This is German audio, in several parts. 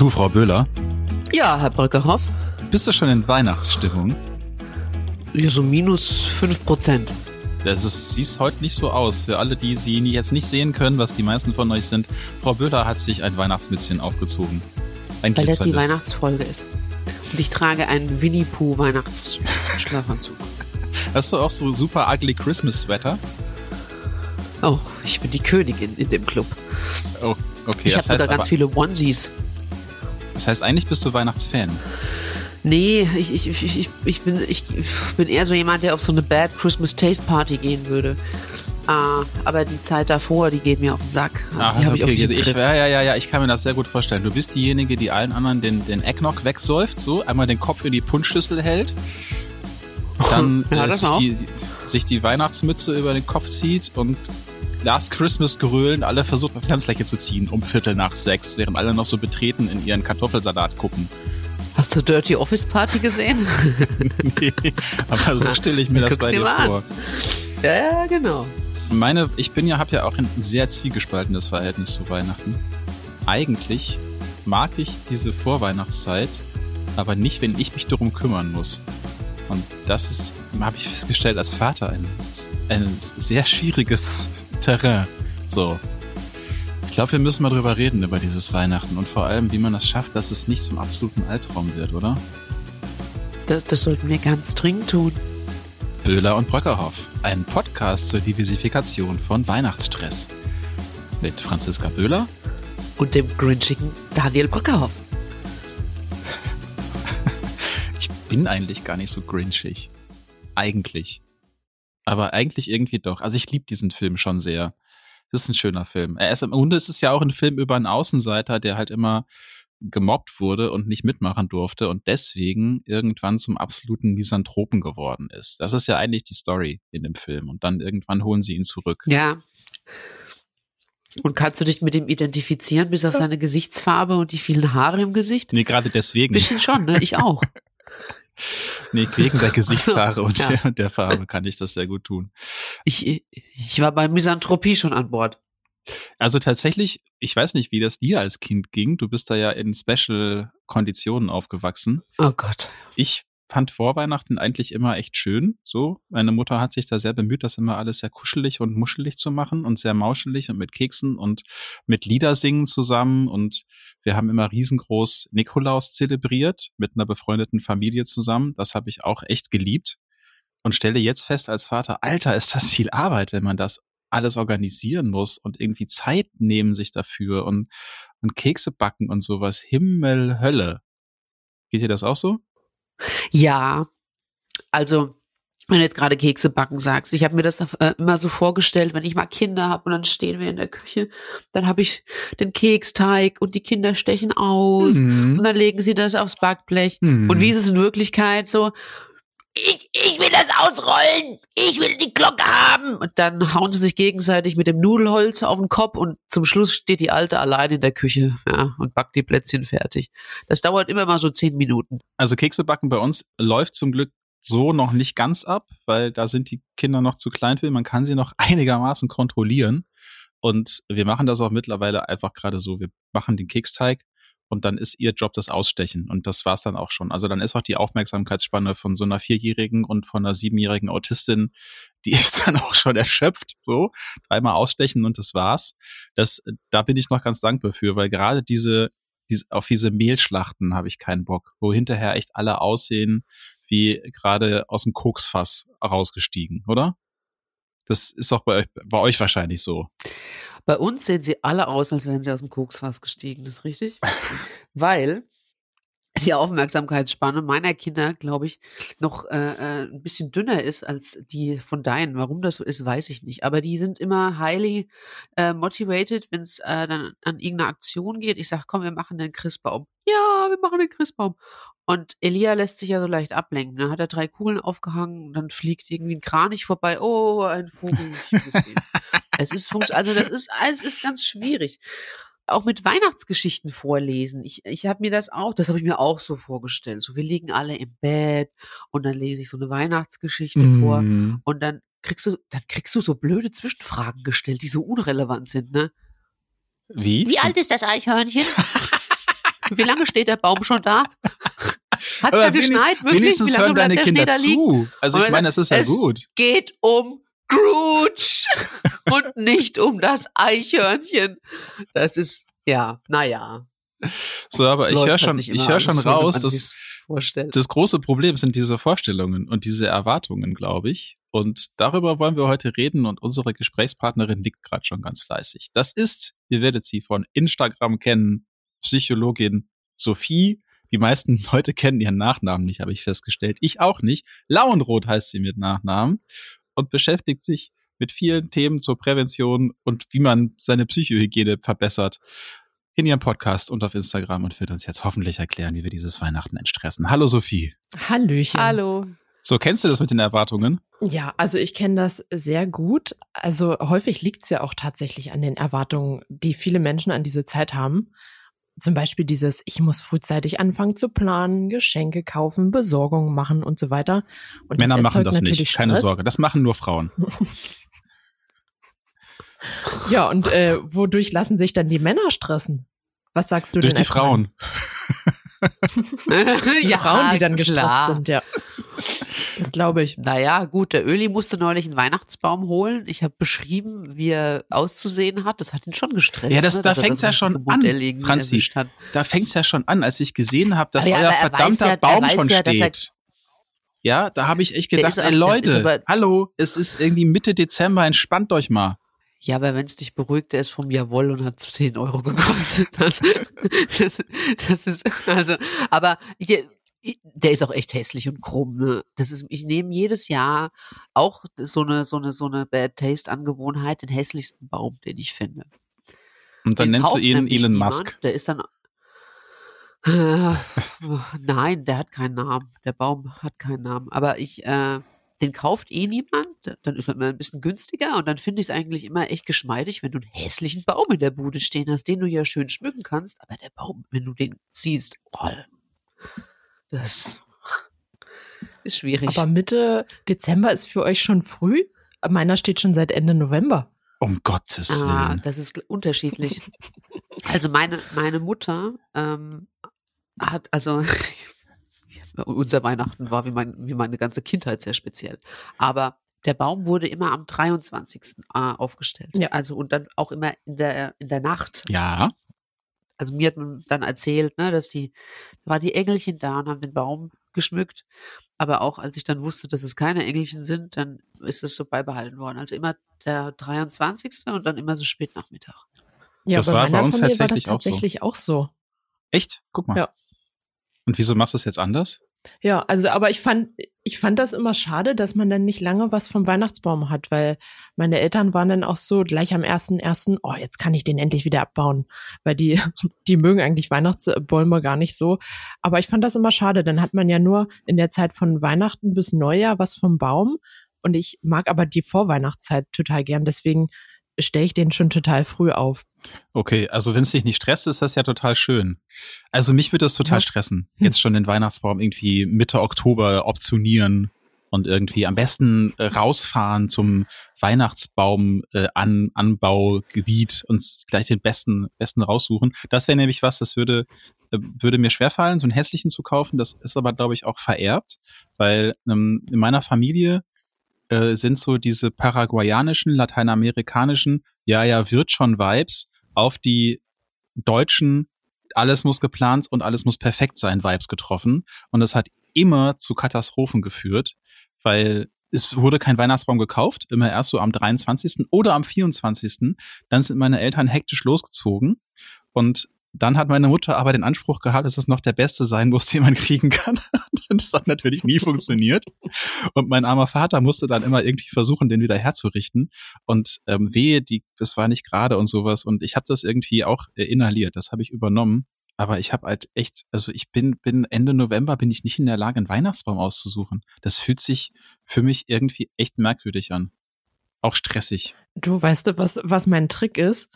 Du, Frau Böhler, Ja, Herr Bröckerhoff. bist du schon in Weihnachtsstimmung? Ja, so minus 5 Prozent. Das ist, sieht heute nicht so aus. Für alle, die sie jetzt nicht sehen können, was die meisten von euch sind, Frau Böhler hat sich ein Weihnachtsmützchen aufgezogen. Ein Weil das die. Weihnachtsfolge ist. Und ich trage einen Winnie Pooh Weihnachtsschlafanzug. Hast du auch so super ugly Christmas Sweater? Oh, ich bin die Königin in dem Club. Oh, okay. ich habe sogar ganz viele Onesies. Das heißt, eigentlich bist du Weihnachtsfan. Nee, ich, ich, ich, ich, ich, bin, ich bin eher so jemand, der auf so eine Bad Christmas Taste Party gehen würde. Ah, aber die Zeit davor, die geht mir auf den Sack. Ach, die ich okay, ich, Griff. ja, ja, ja, ja, ich kann mir das sehr gut vorstellen. Du bist diejenige, die allen anderen den, den Eggnog wegsäuft, so, einmal den Kopf in die Punschschüssel hält, dann Ja, äh, sich, die, sich die Weihnachtsmütze über den Kopf zieht und Last Christmas grölen, alle versucht auf Tanzfläche zu ziehen um Viertel nach sechs, während alle noch so betreten in ihren Kartoffelsalat gucken. Hast du Dirty Office Party gesehen? nee, aber so stelle ich mir das bei dir dir an. vor. ja, ja, genau. Meine, ich bin ja, habe ja auch ein sehr zwiegespaltenes Verhältnis zu Weihnachten. Eigentlich mag ich diese Vorweihnachtszeit, aber nicht, wenn ich mich darum kümmern muss. Und das ist, habe ich festgestellt, als Vater ein, ein sehr schwieriges Terrain. So. Ich glaube, wir müssen mal drüber reden, über dieses Weihnachten und vor allem, wie man das schafft, dass es nicht zum absoluten Albtraum wird, oder? Das, das sollten wir ganz dringend tun. Böhler und Bröckerhoff, ein Podcast zur Diversifikation von Weihnachtsstress. Mit Franziska Böhler Und dem grinchigen Daniel Brückerhoff. Ich bin eigentlich gar nicht so grinchig. Eigentlich. Aber eigentlich irgendwie doch. Also ich liebe diesen Film schon sehr. Das ist ein schöner Film. Er ist im Grunde ist es ja auch ein Film über einen Außenseiter, der halt immer gemobbt wurde und nicht mitmachen durfte und deswegen irgendwann zum absoluten Misanthropen geworden ist. Das ist ja eigentlich die Story in dem Film. Und dann irgendwann holen sie ihn zurück. Ja. Und kannst du dich mit ihm identifizieren, bis auf seine Gesichtsfarbe und die vielen Haare im Gesicht? Nee, gerade deswegen. Bisschen schon, ne? Ich auch. Nee, wegen der Gesichtshaare und, Ja. der, und der Farbe kann ich das sehr gut tun. Ich, ich war bei Misanthropie schon an Bord. Also tatsächlich, ich weiß nicht, wie das dir als Kind ging. Du bist da ja in Special-Konditionen aufgewachsen. Oh Gott. Ich fand Vorweihnachten eigentlich immer echt schön. So, meine Mutter hat sich da sehr bemüht, das immer alles sehr kuschelig und muschelig zu machen und sehr mauschelig und mit Keksen und mit Liedersingen zusammen. Und wir haben immer riesengroß Nikolaus zelebriert mit einer befreundeten Familie zusammen. Das habe ich auch echt geliebt und stelle jetzt fest als Vater, Alter, ist das viel Arbeit, wenn man das alles organisieren muss und irgendwie Zeit nehmen sich dafür und, und Kekse backen und sowas. Himmel, Hölle. Geht dir das auch so? Ja, also wenn du jetzt gerade Kekse backen sagst, ich habe mir das äh, immer so vorgestellt, wenn ich mal Kinder habe und dann stehen wir in der Küche, dann habe ich den Keksteig und die Kinder stechen aus Mhm. und dann legen sie das aufs Backblech. Mhm. Und wie ist es in Wirklichkeit so? Ich, ich will das ausrollen. Ich will die Glocke haben. Und dann hauen sie sich gegenseitig mit dem Nudelholz auf den Kopf und zum Schluss steht die Alte allein in der Küche ja, und backt die Plätzchen fertig. Das dauert immer mal so zehn Minuten. Also Kekse backen bei uns läuft zum Glück so noch nicht ganz ab, weil da sind die Kinder noch zu klein für. Man kann sie noch einigermaßen kontrollieren. Und wir machen das auch mittlerweile einfach gerade so. Wir machen den Keksteig und dann ist ihr Job das Ausstechen. Und das war's dann auch schon. Also dann ist auch die Aufmerksamkeitsspanne von so einer Vierjährigen und von einer siebenjährigen Autistin, die ist dann auch schon erschöpft. So, dreimal ausstechen und das war's. Das, da bin ich noch ganz dankbar für, weil gerade diese, diese auf diese Mehlschlachten habe ich keinen Bock, wo hinterher echt alle aussehen wie gerade aus dem Koksfass rausgestiegen, oder? Das ist auch bei euch, bei euch wahrscheinlich so. Bei uns sehen sie alle aus, als wären sie aus dem Koksfass gestiegen, das ist richtig? Weil die Aufmerksamkeitsspanne meiner Kinder, glaube ich, noch äh, äh, ein bisschen dünner ist als die von deinen. Warum das so ist, weiß ich nicht. Aber die sind immer highly äh, motivated, wenn es äh, dann an irgendeine Aktion geht. Ich sage, komm, wir machen den Christbaum. Ja, wir machen den Christbaum. Und Elia lässt sich ja so leicht ablenken. Dann hat er drei Kugeln aufgehangen, dann fliegt irgendwie ein Kranich vorbei. Oh, ein Vogel. Es ist, also das ist, es ist ganz schwierig. Auch mit Weihnachtsgeschichten vorlesen. Ich, ich habe mir das auch, das habe ich mir auch so vorgestellt. So, wir liegen alle im Bett und dann lese ich so eine Weihnachtsgeschichte vor Mhm. und dann kriegst du, dann kriegst du so blöde Zwischenfragen gestellt, die so unrelevant sind, ne? Wie? Wie alt ist das Eichhörnchen? Wie lange steht der Baum schon da? Hat es da geschneit? Wirklich? wenigstens Wie lange hören deine der Kinder zu. Also ich meine, das ist ja es gut. geht um Scrooge und nicht um das Eichhörnchen. Das ist, ja, naja. So, aber ich höre halt schon, nicht ich höre schon raus, dass das große Problem sind diese Vorstellungen und diese Erwartungen, glaube ich. Und darüber wollen wir heute reden und unsere Gesprächspartnerin liegt gerade schon ganz fleißig. Das ist, ihr werdet sie von Instagram kennen, Psychologin Sophie. Die meisten Leute kennen ihren Nachnamen nicht, habe ich festgestellt. Ich auch nicht. Lauenroth heißt sie mit Nachnamen und beschäftigt sich mit vielen Themen zur Prävention und wie man seine Psychohygiene verbessert in ihrem Podcast und auf Instagram und wird uns jetzt hoffentlich erklären, wie wir dieses Weihnachten entstressen. Hallo Sophie. Hallöchen. Hallo. So, kennst du das mit den Erwartungen? Ja, also ich kenne das sehr gut. Also häufig liegt es ja auch tatsächlich an den Erwartungen, die viele Menschen an diese Zeit haben. Zum Beispiel dieses, ich muss frühzeitig anfangen zu planen, Geschenke kaufen, Besorgungen machen und so weiter. Und Männer das machen das natürlich nicht, keine Stress. Sorge. Das machen nur Frauen. Ja, und äh, wodurch lassen sich dann die Männer stressen? Was sagst du Durch denn die als Mann? Frauen. Die ja, Frauen, die dann gestresst klar. sind, ja. Das glaube ich. Naja, gut, der Öli musste neulich einen Weihnachtsbaum holen. Ich habe beschrieben, wie er auszusehen hat. Das hat ihn schon gestresst. Ja, das- ne, da er fängt's ja schon an, Franzi. Da fängt's ja schon an, als ich gesehen habe, dass Aber ja, euer er verdammter ja- Baum schon ja, steht. Ja, da habe ich echt gedacht, ey Leute, hallo, es ist irgendwie Mitte Dezember, entspannt euch mal. Ja, aber wenn es dich beruhigt, der ist vom Jawoll und hat 10 Euro gekostet. Das, das, das ist, also, aber hier, der ist auch echt hässlich und krumm, ne? Das ist, ich nehme jedes Jahr auch so eine, so eine, so eine Bad Taste Angewohnheit, den hässlichsten Baum, den ich finde. Und dann Den nennst du ihn Elon Musk. Der ist dann. Äh, nein, der hat keinen Namen. Der Baum hat keinen Namen. Aber ich, äh, den kauft eh niemand. Dann ist er immer ein bisschen günstiger und dann finde ich es eigentlich immer echt geschmeidig, wenn du einen hässlichen Baum in der Bude stehen hast, den du ja schön schmücken kannst. Aber der Baum, wenn du den siehst, oh, das ist schwierig. Aber Mitte Dezember ist für euch schon früh? Meiner steht schon seit Ende November. Um Gottes Ah, Willen. das ist unterschiedlich. also meine, meine Mutter ähm, hat, also unser Weihnachten war wie, mein, wie meine ganze Kindheit sehr speziell. Aber der Baum wurde immer am 23. Äh, aufgestellt. Ja. Also und dann auch immer in der, in der Nacht. Ja, Also mir hat man dann erzählt, ne, dass die, da waren die Engelchen da und haben den Baum geschmückt. Aber auch als ich dann wusste, dass es keine Engelchen sind, dann ist es so beibehalten worden. Also immer der 23. und dann immer so spät Nachmittag. Ja, Das war bei uns Familie war das tatsächlich auch so. tatsächlich auch so. echt? Guck mal. Ja. Und wieso machst du es jetzt anders? Ja, also aber ich fand, ich fand das immer schade, dass man dann nicht lange was vom Weihnachtsbaum hat, weil meine Eltern waren dann auch so gleich am ersten ersten, oh, jetzt kann ich den endlich wieder abbauen, weil die, die mögen eigentlich Weihnachtsbäume gar nicht so. Aber ich fand das immer schade, dann hat man ja nur in der Zeit von Weihnachten bis Neujahr was vom Baum. Und ich mag aber die Vorweihnachtszeit total gern, deswegen stelle ich den schon total früh auf. Okay, also wenn es dich nicht stresst, ist das ja total schön. Also mich würde das total Ja. stressen. Hm. Jetzt schon den Weihnachtsbaum irgendwie Mitte Oktober optionieren und irgendwie am besten äh, rausfahren zum Weihnachtsbaum äh, an, Anbaugebiet und gleich den besten besten raussuchen. Das wäre nämlich was, das würde äh, würde mir schwerfallen, so einen hässlichen zu kaufen. Das ist aber glaube ich auch vererbt, weil ähm, in meiner Familie äh, sind so diese paraguayanischen, lateinamerikanischen, ja, ja, wird schon Vibes auf die deutschen, alles muss geplant und alles muss perfekt sein Vibes getroffen. Und das hat immer zu Katastrophen geführt, weil es wurde kein Weihnachtsbaum gekauft, immer erst so am 23. oder am 24. Dann sind meine Eltern hektisch losgezogen und dann hat meine Mutter aber den Anspruch gehabt, dass es noch der beste sein muss, den man kriegen kann. Das hat natürlich nie funktioniert. Und mein armer Vater musste dann immer irgendwie versuchen, den wieder herzurichten. Und ähm, wehe, die, das war nicht gerade und sowas. Und ich habe das irgendwie auch äh, inhaliert. Das habe ich übernommen. Aber ich habe halt echt, also ich bin, bin Ende November bin ich nicht in der Lage, einen Weihnachtsbaum auszusuchen. Das fühlt sich für mich irgendwie echt merkwürdig an. Auch stressig. Du weißt was, was mein Trick ist?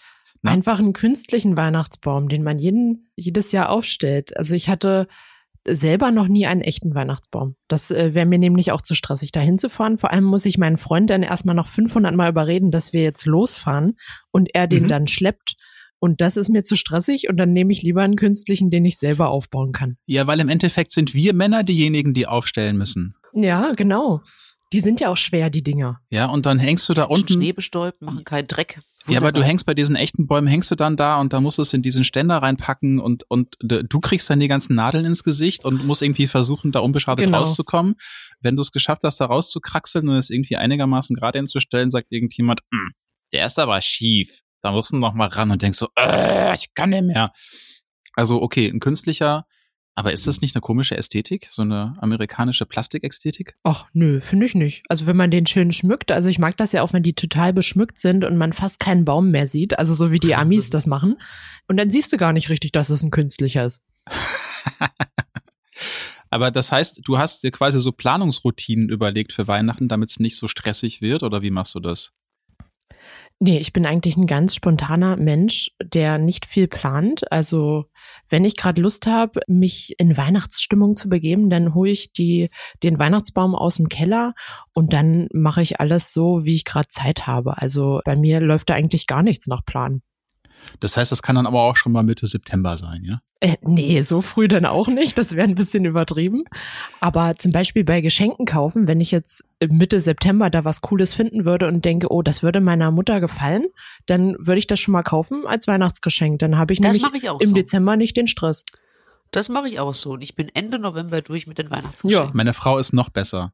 Na? Einfach einen künstlichen Weihnachtsbaum, den man jeden, jedes Jahr aufstellt. Also ich hatte selber noch nie einen echten Weihnachtsbaum. Das äh, wäre mir nämlich auch zu stressig, da hinzufahren. Vor allem muss ich meinen Freund dann erstmal noch 500 Mal überreden, dass wir jetzt losfahren und er den Mhm. dann schleppt. Und das ist mir zu stressig und dann nehme ich lieber einen künstlichen, den ich selber aufbauen kann. Ja, weil im Endeffekt sind wir Männer diejenigen, die aufstellen müssen. Ja, genau. Die sind ja auch schwer, die Dinger. Ja, und dann hängst du da unten. Schnee bestäubt, machen keinen Dreck. Ja, aber du Wunderbar. hängst bei diesen echten Bäumen, hängst du dann da und da musst du es in diesen Ständer reinpacken und, und du kriegst dann die ganzen Nadeln ins Gesicht und musst irgendwie versuchen, da unbeschadet Genau. rauszukommen. Wenn du es geschafft hast, da rauszukraxeln und es irgendwie einigermaßen gerade hinzustellen, sagt irgendjemand, "Hm, der ist aber schief. Da musst du noch mal ran und denkst so, äh, ich kann nicht mehr. Also, okay, ein künstlicher, aber ist das nicht eine komische Ästhetik? So eine amerikanische Plastikästhetik? Ach, nö, finde ich nicht. Also wenn man den schön schmückt, also ich mag das ja auch, wenn die total beschmückt sind und man fast keinen Baum mehr sieht, also so wie die Amis das machen. Und dann siehst du gar nicht richtig, dass es ein künstlicher ist. Aber das heißt, du hast dir quasi so Planungsroutinen überlegt für Weihnachten, damit es nicht so stressig wird, oder wie machst du das? Nee, ich bin eigentlich ein ganz spontaner Mensch, der nicht viel plant. Also wenn ich gerade Lust habe, mich in Weihnachtsstimmung zu begeben, dann hole ich die, den Weihnachtsbaum aus dem Keller und dann mache ich alles so, wie ich gerade Zeit habe. Also bei mir läuft da eigentlich gar nichts nach Plan. Das heißt, das kann dann aber auch schon mal Mitte September sein, ja? Äh, nee, so früh dann auch nicht. Das wäre ein bisschen übertrieben. Aber zum Beispiel bei Geschenken kaufen, wenn ich jetzt Mitte September da was Cooles finden würde und denke, oh, das würde meiner Mutter gefallen, dann würde ich das schon mal kaufen als Weihnachtsgeschenk. Dann habe ich Das nämlich ich auch im so. Dezember nicht den Stress. Das mache ich auch so. Und ich bin Ende November durch mit den Weihnachtsgeschenken. Meine Frau ist noch besser.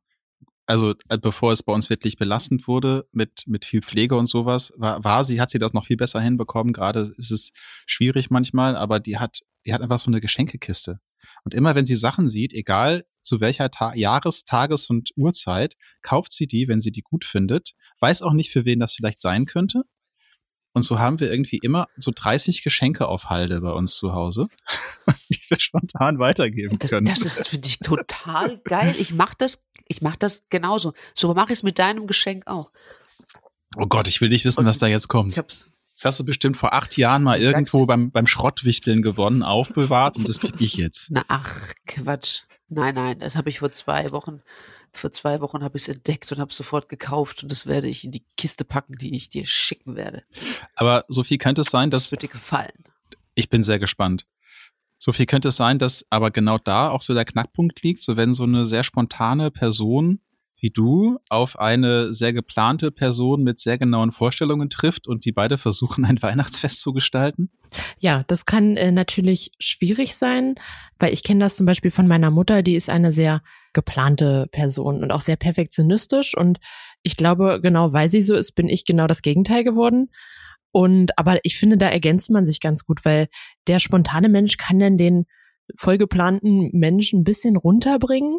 Also, äh, bevor es bei uns wirklich belastend wurde mit, mit viel Pflege und sowas, war, war sie, hat sie das noch viel besser hinbekommen. Gerade ist es schwierig manchmal, aber die hat, die hat einfach so eine Geschenkekiste. Und immer wenn sie Sachen sieht, egal zu welcher Ta Jahres-, Tages- und Uhrzeit, kauft sie die, wenn sie die gut findet, weiß auch nicht, für wen das vielleicht sein könnte. Und so haben wir irgendwie immer so 30 Geschenke auf Halde bei uns zu Hause, die wir spontan weitergeben Das, können. das ist, finde ich, total geil. Ich mache das, ich mache das genauso. So mache ich es mit deinem Geschenk auch. oh Gott, ich will nicht wissen, was da jetzt kommt. Ich hab's. Das hast du bestimmt vor acht Jahren mal irgendwo beim, beim Schrottwichteln gewonnen, aufbewahrt und das krieg ich jetzt. Na, ach, Quatsch. Nein, nein, das habe ich vor zwei Wochen, vor zwei Wochen habe ich es entdeckt und habe sofort gekauft und das werde ich in die Kiste packen, die ich dir schicken werde. Aber so viel könnte es sein, Das dass wird dir gefallen. ich bin sehr gespannt. So viel könnte es sein, dass aber genau da auch so der Knackpunkt liegt, so wenn so eine sehr spontane Person wie du auf eine sehr geplante Person mit sehr genauen Vorstellungen trifft und die beide versuchen, ein Weihnachtsfest zu gestalten. Ja, das kann äh, natürlich schwierig sein, weil ich kenne das zum Beispiel von meiner Mutter, die ist eine sehr geplante Person und auch sehr perfektionistisch und ich glaube, genau weil sie so ist, bin ich genau das Gegenteil geworden. Und aber ich finde, da ergänzt man sich ganz gut, weil der spontane Mensch kann dann den vollgeplanten Menschen ein bisschen runterbringen.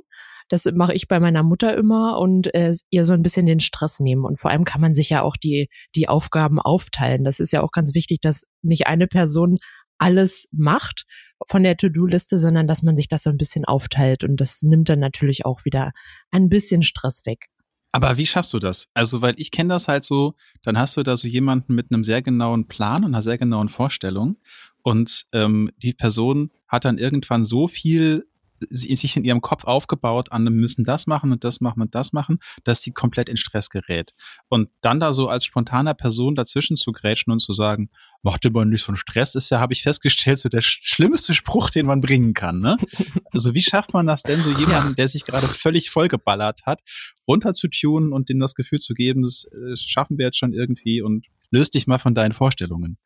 Das mache ich bei meiner Mutter immer und äh, ihr so ein bisschen den Stress nehmen. Und vor allem kann man sich ja auch die, die Aufgaben aufteilen. Das ist ja auch ganz wichtig, dass nicht eine Person alles macht von der To-Do-Liste, sondern dass man sich das so ein bisschen aufteilt. Und das nimmt dann natürlich auch wieder ein bisschen Stress weg. Aber wie schaffst du das? Also, weil ich kenne das halt so, dann hast du da so jemanden mit einem sehr genauen Plan und einer sehr genauen Vorstellung und ähm, die Person hat dann irgendwann so viel sich in ihrem Kopf aufgebaut an, wir müssen das machen und das machen und das machen, dass die komplett in Stress gerät. Und dann da so als spontaner Person dazwischen zu grätschen und zu sagen, mach dir mal nicht so einen Stress, ist ja, habe ich festgestellt, so der sch schlimmste Spruch, den man bringen kann. Ne? Also wie schafft man das denn, so jemanden, der sich gerade völlig vollgeballert hat, runterzutunen und dem das Gefühl zu geben, das äh, schaffen wir jetzt schon irgendwie und löst dich mal von deinen Vorstellungen.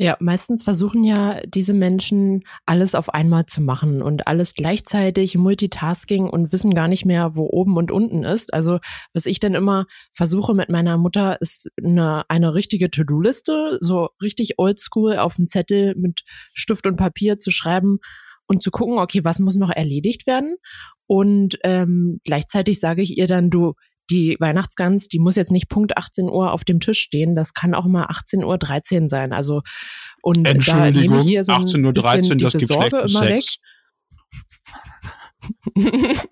Ja, meistens versuchen ja diese Menschen alles auf einmal zu machen und alles gleichzeitig, Multitasking und wissen gar nicht mehr, wo oben und unten ist. Also was ich dann immer versuche mit meiner Mutter ist eine, eine richtige To-Do-Liste, so richtig oldschool auf dem Zettel mit Stift und Papier zu schreiben und zu gucken, okay, was muss noch erledigt werden? Und ähm, gleichzeitig sage ich ihr dann, du, die Weihnachtsgans, die muss jetzt nicht Punkt 18 Uhr auf dem Tisch stehen, das kann auch mal 18 Uhr 13 sein. Also und da nehme ich so ein 18.13 bisschen das diese gibt Sorge immer Sex. weg.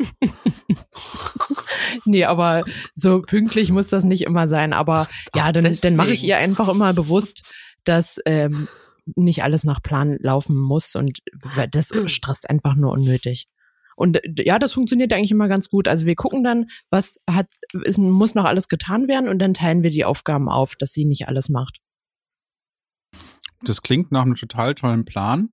nee, aber so pünktlich muss das nicht immer sein. Aber ja, Ach, dann, dann mache ich ihr einfach immer bewusst, dass ähm, nicht alles nach Plan laufen muss und das stresst einfach nur unnötig. Und ja, das funktioniert eigentlich immer ganz gut. Also wir gucken dann, was hat, ist, muss noch alles getan werden und dann teilen wir die Aufgaben auf, dass sie nicht alles macht. Das klingt nach einem total tollen Plan,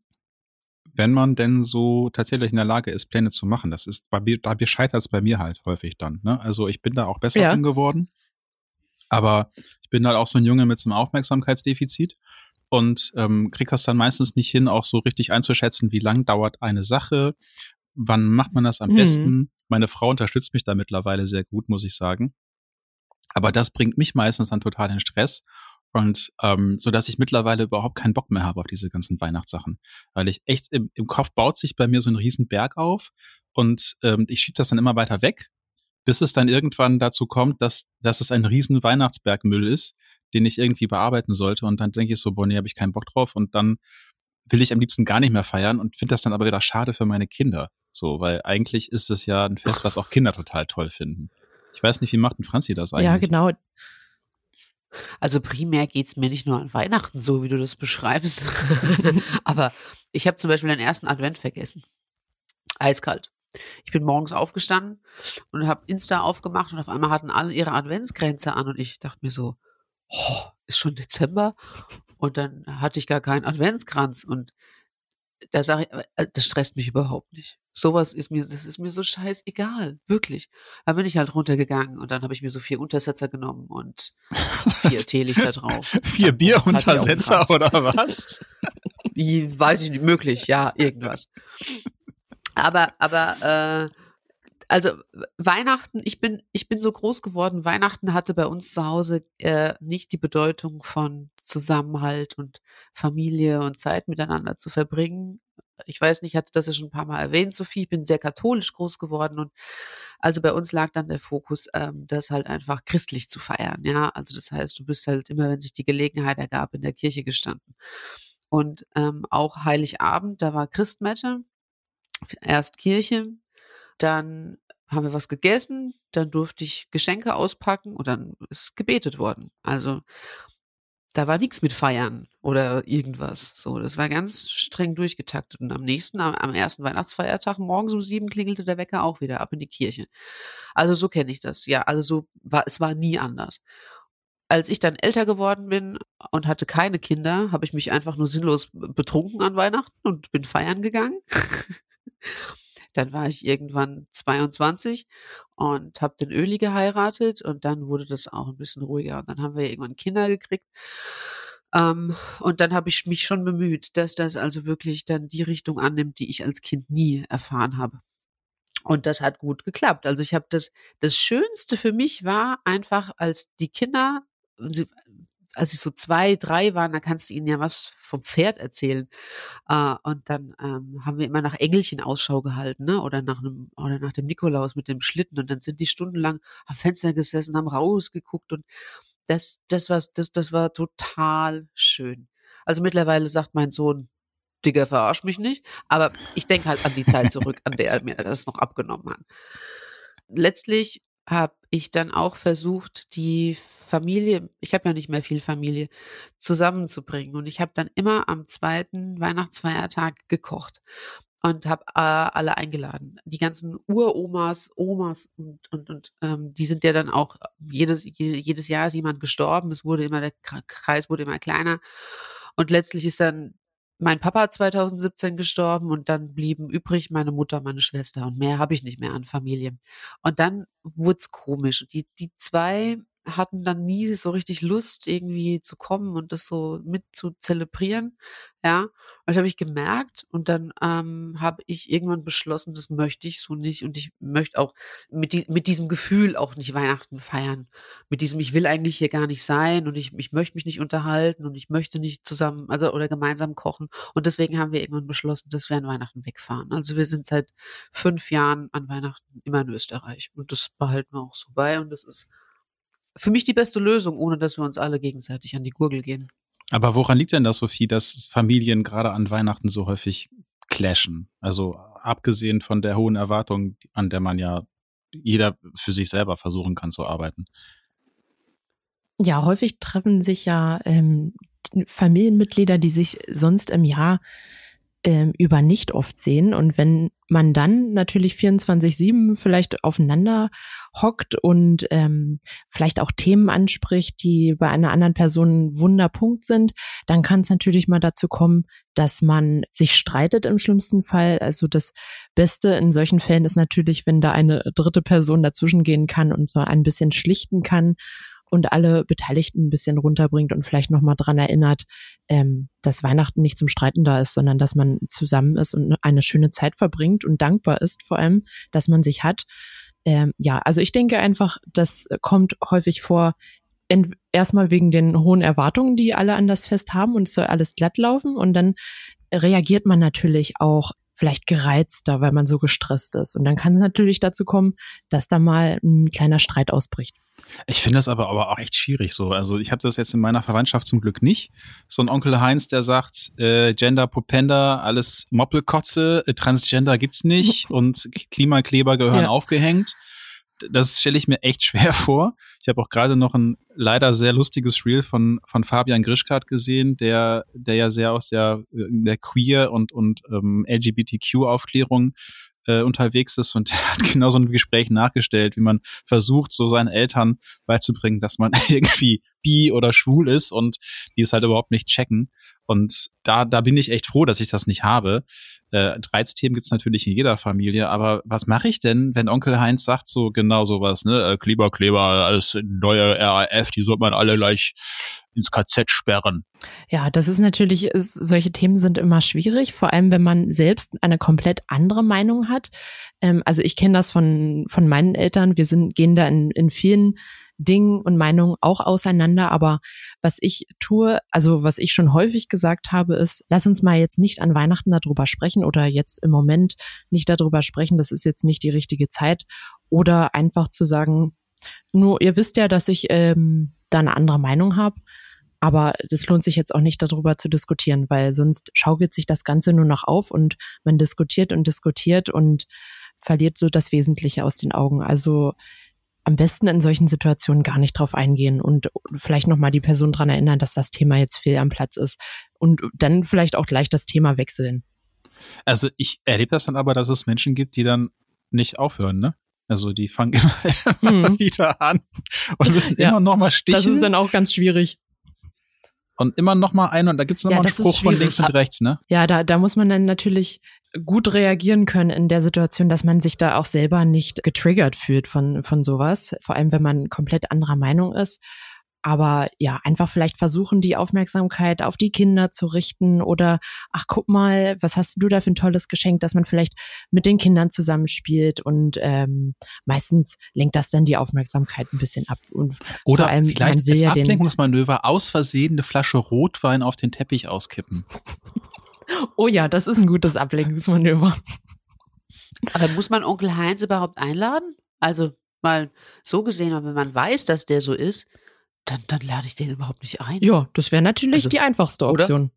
wenn man denn so tatsächlich in der Lage ist, Pläne zu machen. Das ist bei mir, da scheitert es bei mir halt häufig dann. Ne? Also ich bin da auch besser ja. geworden. Aber ich bin halt auch so ein Junge mit so einem Aufmerksamkeitsdefizit und ähm, krieg das dann meistens nicht hin, auch so richtig einzuschätzen, wie lang dauert eine Sache, wann macht man das am mhm. besten. Meine Frau unterstützt mich da mittlerweile sehr gut, muss ich sagen. Aber das bringt mich meistens dann total in Stress und ähm, so dass ich mittlerweile überhaupt keinen Bock mehr habe auf diese ganzen Weihnachtssachen, weil ich echt im, im Kopf baut sich bei mir so ein riesen Berg auf und ähm, ich schiebe das dann immer weiter weg, bis es dann irgendwann dazu kommt, dass dass es ein riesen Weihnachtsbergmüll ist, den ich irgendwie bearbeiten sollte und dann denke ich so, boah, nee, habe ich keinen Bock drauf und dann will ich am liebsten gar nicht mehr feiern und finde das dann aber wieder schade für meine Kinder, so, weil eigentlich ist es ja ein Fest, was auch Kinder total toll finden. Ich weiß nicht, wie macht denn Franzi das eigentlich? Ja, genau. Also primär geht's mir nicht nur an Weihnachten so, wie du das beschreibst. Aber ich habe zum Beispiel den ersten Advent vergessen. Eiskalt. Ich bin morgens aufgestanden und habe Insta aufgemacht und auf einmal hatten alle ihre Adventsgrenze an und ich dachte mir so, oh, ist schon Dezember und dann hatte ich gar keinen Adventskranz und da sage ich, äh, das stresst mich überhaupt nicht. Sowas ist mir, das ist mir so scheißegal, wirklich. Da bin ich halt runtergegangen und dann habe ich mir so vier Untersetzer genommen und vier Teelichter drauf. vier Bieruntersetzer oder was? Weiß ich nicht, möglich, ja, irgendwas. Aber, aber, äh, also Weihnachten, ich bin, ich bin so groß geworden, Weihnachten hatte bei uns zu Hause äh, nicht die Bedeutung von Zusammenhalt und Familie und Zeit miteinander zu verbringen. Ich weiß nicht, ich hatte das ja schon ein paar Mal erwähnt, Sophie, ich bin sehr katholisch groß geworden und also bei uns lag dann der Fokus, ähm, das halt einfach christlich zu feiern, ja. Also das heißt, du bist halt immer, wenn sich die Gelegenheit ergab, in der Kirche gestanden. Und ähm, auch Heiligabend, da war Christmette, erst Kirche, dann haben wir was gegessen, dann durfte ich Geschenke auspacken und dann ist gebetet worden. Also da war nichts mit Feiern oder irgendwas. So, das war ganz streng durchgetaktet. Und am nächsten, am, am, ersten Weihnachtsfeiertag, morgens um sieben klingelte der Wecker auch wieder ab in die Kirche. Also so kenne ich das. Ja, also so war, es war nie anders. Als ich dann älter geworden bin und hatte keine Kinder, habe ich mich einfach nur sinnlos betrunken an Weihnachten und bin feiern gegangen. Dann war ich irgendwann 22 und habe den Öli geheiratet und dann wurde das auch ein bisschen ruhiger. Und dann haben wir irgendwann Kinder gekriegt. Ähm, und dann habe ich mich schon bemüht, dass das also wirklich dann die Richtung annimmt, die ich als Kind nie erfahren habe. Und das hat gut geklappt. Also ich habe das, das Schönste für mich war einfach, als die Kinder, als sie so zwei, drei waren, da kannst du ihnen ja was vom Pferd erzählen. Äh, und dann ähm, haben wir immer nach Engelchen Ausschau gehalten, ne? Oder nach einem, oder nach dem Nikolaus mit dem Schlitten. Und dann sind die stundenlang am Fenster gesessen, haben rausgeguckt und das, das war, das, das war total schön. Also mittlerweile sagt mein Sohn, Digga, verarsch mich nicht. Aber ich denke halt an die Zeit zurück, an der er mir das noch abgenommen hat. Letztlich habe ich dann auch versucht, die Familie, ich habe ja nicht mehr viel Familie, zusammenzubringen. Und ich habe dann immer am zweiten Weihnachtsfeiertag gekocht und habe äh, alle eingeladen. Die ganzen Uromas, Omas und, und, und ähm, die sind ja dann auch, jedes, jedes Jahr ist jemand gestorben, es wurde immer, der Kreis wurde immer kleiner. Und letztlich ist dann mein Papa 2017 gestorben und dann blieben übrig meine Mutter, meine Schwester und mehr habe ich nicht mehr an Familie. Und dann wurde es komisch. Die, die zwei hatten dann nie so richtig Lust, irgendwie zu kommen und das so mit zu zelebrieren. Ja, und das habe ich gemerkt und dann ähm, habe ich irgendwann beschlossen, das möchte ich so nicht und ich möchte auch mit, die, mit diesem Gefühl auch nicht Weihnachten feiern. Mit diesem, ich will eigentlich hier gar nicht sein und ich, ich möchte mich nicht unterhalten und ich möchte nicht zusammen, also oder gemeinsam kochen. Und deswegen haben wir irgendwann beschlossen, dass wir an Weihnachten wegfahren. Also wir sind seit fünf Jahren an Weihnachten immer in Österreich und das behalten wir auch so bei und das ist für mich die beste Lösung, ohne dass wir uns alle gegenseitig an die Gurgel gehen. Aber woran liegt denn das, Sophie, dass Familien gerade an Weihnachten so häufig clashen? Also abgesehen von der hohen Erwartung, an der man ja jeder für sich selber versuchen kann zu arbeiten. Ja, häufig treffen sich ja ähm, Familienmitglieder, die sich sonst im Jahr ähm, über nicht oft sehen. Und wenn man dann natürlich 24-7 vielleicht aufeinander hockt und ähm, vielleicht auch Themen anspricht, die bei einer anderen Person ein Wunderpunkt sind, dann kann es natürlich mal dazu kommen, dass man sich streitet im schlimmsten Fall. Also das Beste in solchen Fällen ist natürlich, wenn da eine dritte Person dazwischen gehen kann und so ein bisschen schlichten kann und alle Beteiligten ein bisschen runterbringt und vielleicht nochmal dran erinnert, ähm, dass Weihnachten nicht zum Streiten da ist, sondern dass man zusammen ist und eine schöne Zeit verbringt und dankbar ist vor allem, dass man sich hat. Ähm, ja, also ich denke einfach, das kommt häufig vor, erstmal wegen den hohen Erwartungen, die alle an das Fest haben und es soll alles glatt laufen und dann reagiert man natürlich auch vielleicht gereizter, weil man so gestresst ist. Und dann kann es natürlich dazu kommen, dass da mal ein kleiner Streit ausbricht. Ich finde das aber, aber auch echt schwierig so. Also ich habe das jetzt in meiner Verwandtschaft zum Glück nicht. So ein Onkel Heinz, der sagt, äh, Gender Popenda, alles Moppelkotze, äh, Transgender gibt's nicht und Klimakleber gehören ja. aufgehängt. Das stelle ich mir echt schwer vor. Ich habe auch gerade noch ein leider sehr lustiges Reel von, von Fabian Grischkart gesehen, der, der ja sehr aus der, der Queer und, und ähm, LGBTQ-Aufklärung äh, unterwegs ist und der hat genau so ein Gespräch nachgestellt, wie man versucht, so seinen Eltern beizubringen, dass man irgendwie bi oder schwul ist und die es halt überhaupt nicht checken. Und da, da bin ich echt froh, dass ich das nicht habe. Äh, Reizthemen gibt's natürlich in jeder Familie, aber was mache ich denn, wenn Onkel Heinz sagt so genau sowas, ne? Äh, Kleber, Kleber, alles neue RAF, die sollte man alle gleich ins KZ sperren. Ja, das ist natürlich, solche Themen sind immer schwierig, vor allem wenn man selbst eine komplett andere Meinung hat. Ähm, also ich kenne das von, von meinen Eltern, wir sind, gehen da in, in vielen Dingen und Meinungen auch auseinander. Aber was ich tue, also was ich schon häufig gesagt habe, ist, lass uns mal jetzt nicht an Weihnachten darüber sprechen oder jetzt im Moment nicht darüber sprechen. Das ist jetzt nicht die richtige Zeit. Oder einfach zu sagen, nur ihr wisst ja, dass ich ähm, da eine andere Meinung habe. Aber das lohnt sich jetzt auch nicht darüber zu diskutieren, weil sonst schaukelt sich das Ganze nur noch auf und man diskutiert und diskutiert und verliert so das Wesentliche aus den Augen. Also am besten in solchen Situationen gar nicht drauf eingehen und vielleicht nochmal die Person dran erinnern, dass das Thema jetzt fehl am Platz ist und dann vielleicht auch gleich das Thema wechseln. Also ich erlebe das dann aber, dass es Menschen gibt, die dann nicht aufhören, ne? Also die fangen immer, immer hm. wieder an und müssen ja, immer nochmal sticheln. Das ist dann auch ganz schwierig. Und immer nochmal ein und da gibt es nochmal ja, einen Spruch von links und rechts, ne? Ja, da, da muss man dann natürlich gut reagieren können in der Situation, dass man sich da auch selber nicht getriggert fühlt von, von sowas. Vor allem, wenn man komplett anderer Meinung ist. Aber ja, einfach vielleicht versuchen, die Aufmerksamkeit auf die Kinder zu richten oder, ach, guck mal, was hast du da für ein tolles Geschenk, dass man vielleicht mit den Kindern zusammenspielt und ähm, meistens lenkt das dann die Aufmerksamkeit ein bisschen ab. Und oder vor allem, vielleicht man will als ja Ablenkungsmanöver aus Versehen eine Flasche Rotwein auf den Teppich auskippen. Oh ja, das ist ein gutes Ablenkungsmanöver. Aber muss man Onkel Heinz überhaupt einladen? Also mal so gesehen, wenn man weiß, dass der so ist, dann, dann lade ich den überhaupt nicht ein. Ja, das wäre natürlich also, die einfachste Option. Oder?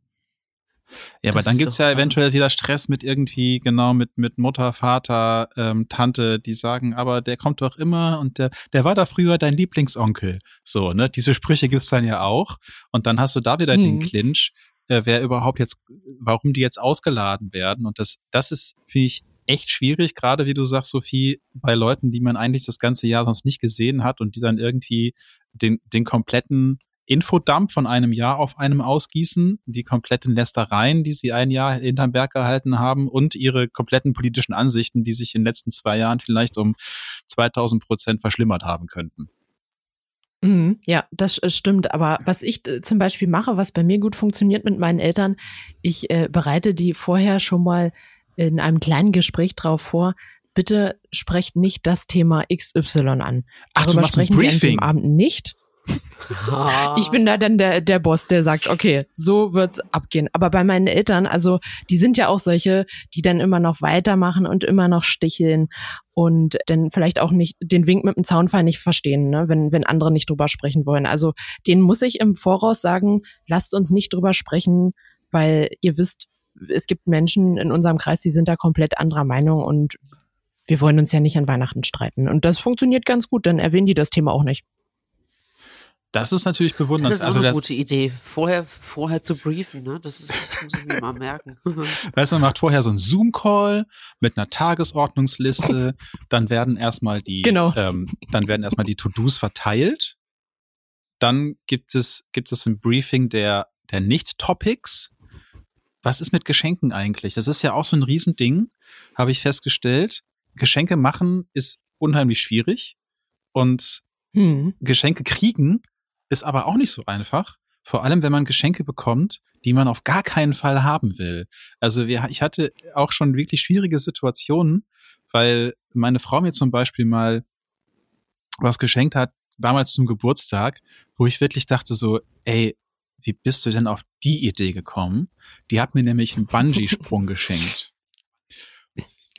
Ja, aber dann gibt's ja eventuell wieder Stress mit irgendwie, genau, mit, mit Mutter, Vater, ähm, Tante, die sagen, aber der kommt doch immer und der, der war da früher dein Lieblingsonkel. So, ne? Diese Sprüche gibt's dann ja auch. Und dann hast du da wieder hm. den Clinch äh, wer überhaupt jetzt, warum die jetzt ausgeladen werden. Und das, das ist, finde ich, echt schwierig, gerade wie du sagst, Sophie, bei Leuten, die man eigentlich das ganze Jahr sonst nicht gesehen hat und die dann irgendwie den, den kompletten Infodump von einem Jahr auf einem ausgießen, die kompletten Lästereien, die sie ein Jahr hinterm Berg gehalten haben und ihre kompletten politischen Ansichten, die sich in den letzten zwei Jahren vielleicht um 2000 Prozent verschlimmert haben könnten. Mhm, ja, das äh, stimmt. Aber was ich äh, zum Beispiel mache, was bei mir gut funktioniert mit meinen Eltern, ich äh, bereite die vorher schon mal in einem kleinen Gespräch drauf vor. Bitte sprecht nicht das Thema XY an. Darüber Ach, sprechen wir an dem Abend nicht. Ich bin da dann der, der Boss, der sagt, okay, so wird's abgehen. Aber bei meinen Eltern, also die sind ja auch solche, die dann immer noch weitermachen und immer noch sticheln und dann vielleicht auch nicht den Wink mit dem Zaunfall nicht verstehen, ne, wenn, wenn andere nicht drüber sprechen wollen. Also denen muss ich im Voraus sagen, lasst uns nicht drüber sprechen, weil ihr wisst, es gibt Menschen in unserem Kreis, die sind da komplett anderer Meinung und wir wollen uns ja nicht an Weihnachten streiten. Und das funktioniert ganz gut, dann erwähnen die das Thema auch nicht Das ist natürlich Das bewundernswert. ist auch Also eine das, gute Idee. Vorher, vorher zu briefen, ne? Das, ist, das muss ich mir mal merken. Weißt du, man macht vorher so einen Zoom-Call mit einer Tagesordnungsliste, dann werden erstmal die, Genau. ähm, dann werden erstmal die To-Dos verteilt. Dann gibt es, gibt es ein Briefing der, der Nicht-Topics. Was ist mit Geschenken eigentlich? Das ist ja auch so ein Riesending, habe ich festgestellt. Geschenke machen ist unheimlich schwierig und Hm. Geschenke kriegen ist aber auch nicht so einfach. Vor allem, wenn man Geschenke bekommt, die man auf gar keinen Fall haben will. Also wir, ich hatte auch schon wirklich schwierige Situationen, weil meine Frau mir zum Beispiel mal was geschenkt hat, damals zum Geburtstag, wo ich wirklich dachte so, ey, wie bist du denn auf die Idee gekommen? Die hat mir nämlich einen Bungee-Sprung geschenkt.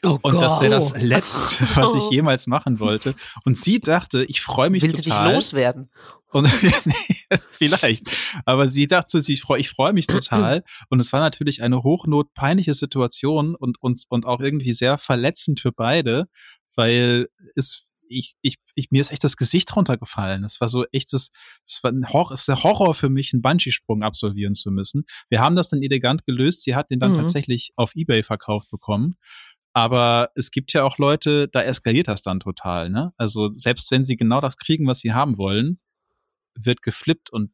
Oh Und das wäre das. Letzte, was ich jemals machen wollte. Und sie dachte, ich freue mich Will sie dich total. loswerden? Und vielleicht. Aber sie dachte sich, ich freue ich freu mich total. Und es war natürlich eine hochnot peinliche Situation und, und, und auch irgendwie sehr verletzend für beide, weil es, ich, ich, ich, mir ist echt das Gesicht runtergefallen. Es war so echt das, es war ein Horror, ist der Horror für mich, einen Bungee-Sprung absolvieren zu müssen. Wir haben das dann elegant gelöst. Sie hat den dann Mhm. tatsächlich auf Ebay verkauft bekommen. Aber es gibt ja auch Leute, da eskaliert das dann total, ne? Also selbst wenn sie genau das kriegen, was sie haben wollen, wird geflippt und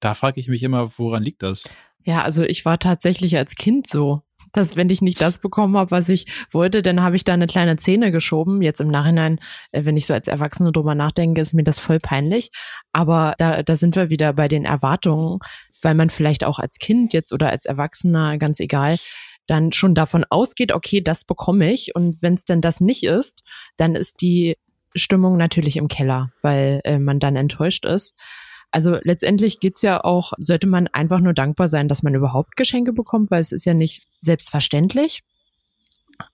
da frage ich mich immer, woran liegt das? Ja, also ich war tatsächlich als Kind so, dass wenn ich nicht das bekommen habe, was ich wollte, dann habe ich da eine kleine Zähne geschoben. Jetzt im Nachhinein, äh, wenn ich so als Erwachsene drüber nachdenke, ist mir das voll peinlich. Aber da, da sind wir wieder bei den Erwartungen, weil man vielleicht auch als Kind jetzt oder als Erwachsener, ganz egal, dann schon davon ausgeht, okay, das bekomme ich. Und wenn es denn das nicht ist, dann ist die Stimmung natürlich im Keller, weil äh, man dann enttäuscht ist. Also letztendlich geht's ja auch, sollte man einfach nur dankbar sein, dass man überhaupt Geschenke bekommt, weil es ist ja nicht selbstverständlich.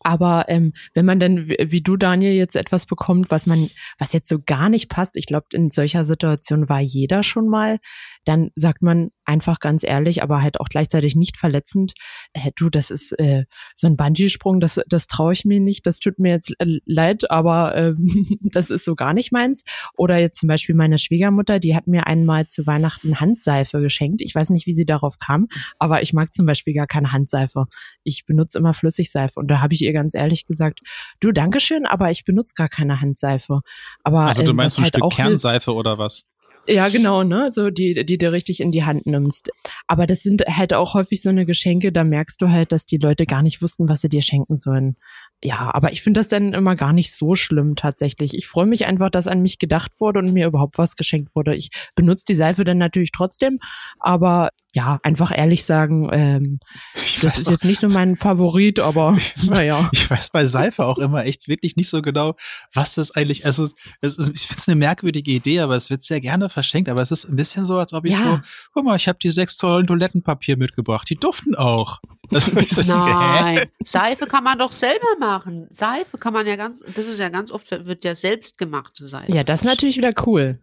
Aber ähm, wenn man dann, wie du, Daniel, jetzt etwas bekommt, was man, was jetzt so gar nicht passt, ich glaube, in solcher Situation war jeder schon mal, dann sagt man einfach ganz ehrlich, aber halt auch gleichzeitig nicht verletzend, äh, du, das ist äh, so ein Bungee-Sprung, das, das traue ich mir nicht, das tut mir jetzt äh, leid, aber ähm, das ist so gar nicht meins. Oder jetzt zum Beispiel meine Schwiegermutter, die hat mir einmal zu Weihnachten Handseife geschenkt. Ich weiß nicht, wie sie darauf kam, aber ich mag zum Beispiel gar keine Handseife. Ich benutze immer Flüssigseife. Und da habe ich ihr ganz ehrlich gesagt, du, Dankeschön, aber ich benutze gar keine Handseife. Aber, Also du ähm, meinst was ein halt Stück Kernseife oder was? Ja, genau, ne? So die, die du richtig in die Hand nimmst. Aber das sind halt auch häufig so eine Geschenke, da merkst du halt, dass die Leute gar nicht wussten, was sie dir schenken sollen. Ja, aber ich finde das dann immer gar nicht so schlimm tatsächlich. Ich freue mich einfach, dass an mich gedacht wurde und mir überhaupt was geschenkt wurde. Ich benutze die Seife dann natürlich trotzdem, aber ja, einfach ehrlich sagen, ähm, Ich das ist doch, jetzt nicht so mein Favorit, aber naja. ich weiß bei Seife auch immer echt wirklich nicht so genau, was das eigentlich, also es, ist- ich finde es eine merkwürdige Idee, aber es wird sehr gerne verschenkt, aber es ist ein bisschen so, als ob ich so, Ja. guck mal, ich habe die sechs tollen Toilettenpapier mitgebracht, die duften auch. Das ist so, ich denke, hä? Nein, Seife kann man doch selber machen. Seife kann man ja ganz, das ist ja ganz oft, wird ja selbstgemachte Seife. Ja, das ist natürlich wieder cool.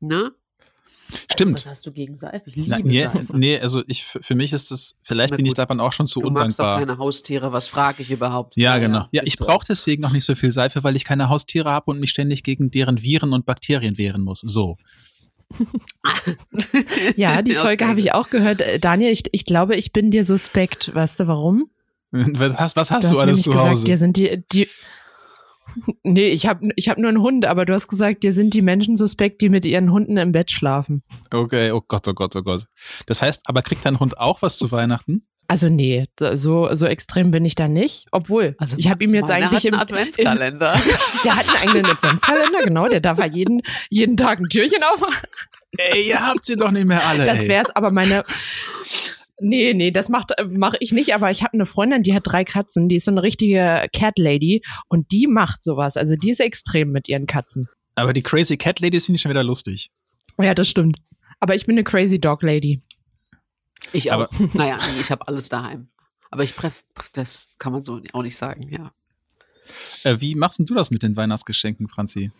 Ne? Stimmt. Was hast du gegen Seife? Ich liebe Na, nee, Seife. nee, also ich, für mich ist das, vielleicht Na bin ich daran auch schon zu Du magst doch undankbar. keine Haustiere, was frage ich überhaupt? Ja, genau. Ja, bist ich du brauche deswegen noch nicht so viel Seife, weil ich keine Haustiere habe und mich ständig gegen deren Viren und Bakterien wehren muss. So. Ja, die Folge Okay. habe ich auch gehört. Äh, Daniel, ich, ich glaube, ich bin dir suspekt. Weißt du warum? Was hast, was hast du du, hast alles nämlich zu gesagt, Hause? dir sind die, die Nee, ich habe ich hab nur einen Hund, aber du hast gesagt, dir sind die Menschen suspekt, die mit ihren Hunden im Bett schlafen. Okay, oh Gott, oh Gott, oh Gott. Das heißt, aber kriegt dein Hund auch was zu Weihnachten? Also nee, so, so extrem bin ich da nicht. Obwohl, Also ich habe ihm jetzt eigentlich hat im, einen Adventskalender. der hat einen eigenen Adventskalender, genau, der darf er jeden, jeden Tag ein Türchen aufmachen. Ey, ihr habt sie doch nicht mehr alle. Das ey. wär's, aber meine. Nee, nee, das macht mache ich nicht, aber ich habe eine Freundin, die hat drei Katzen, die ist so eine richtige Cat Lady und die macht sowas. Also die ist extrem mit ihren Katzen. Aber die Crazy Cat Ladies finde ich schon wieder lustig. Ja, das stimmt. Aber ich bin eine Crazy Dog Lady. Ich auch. Aber- naja, nee, ich habe alles daheim. Aber ich pref, das kann man so auch nicht sagen, ja. Äh, wie machst denn du das mit den Weihnachtsgeschenken, Franzi?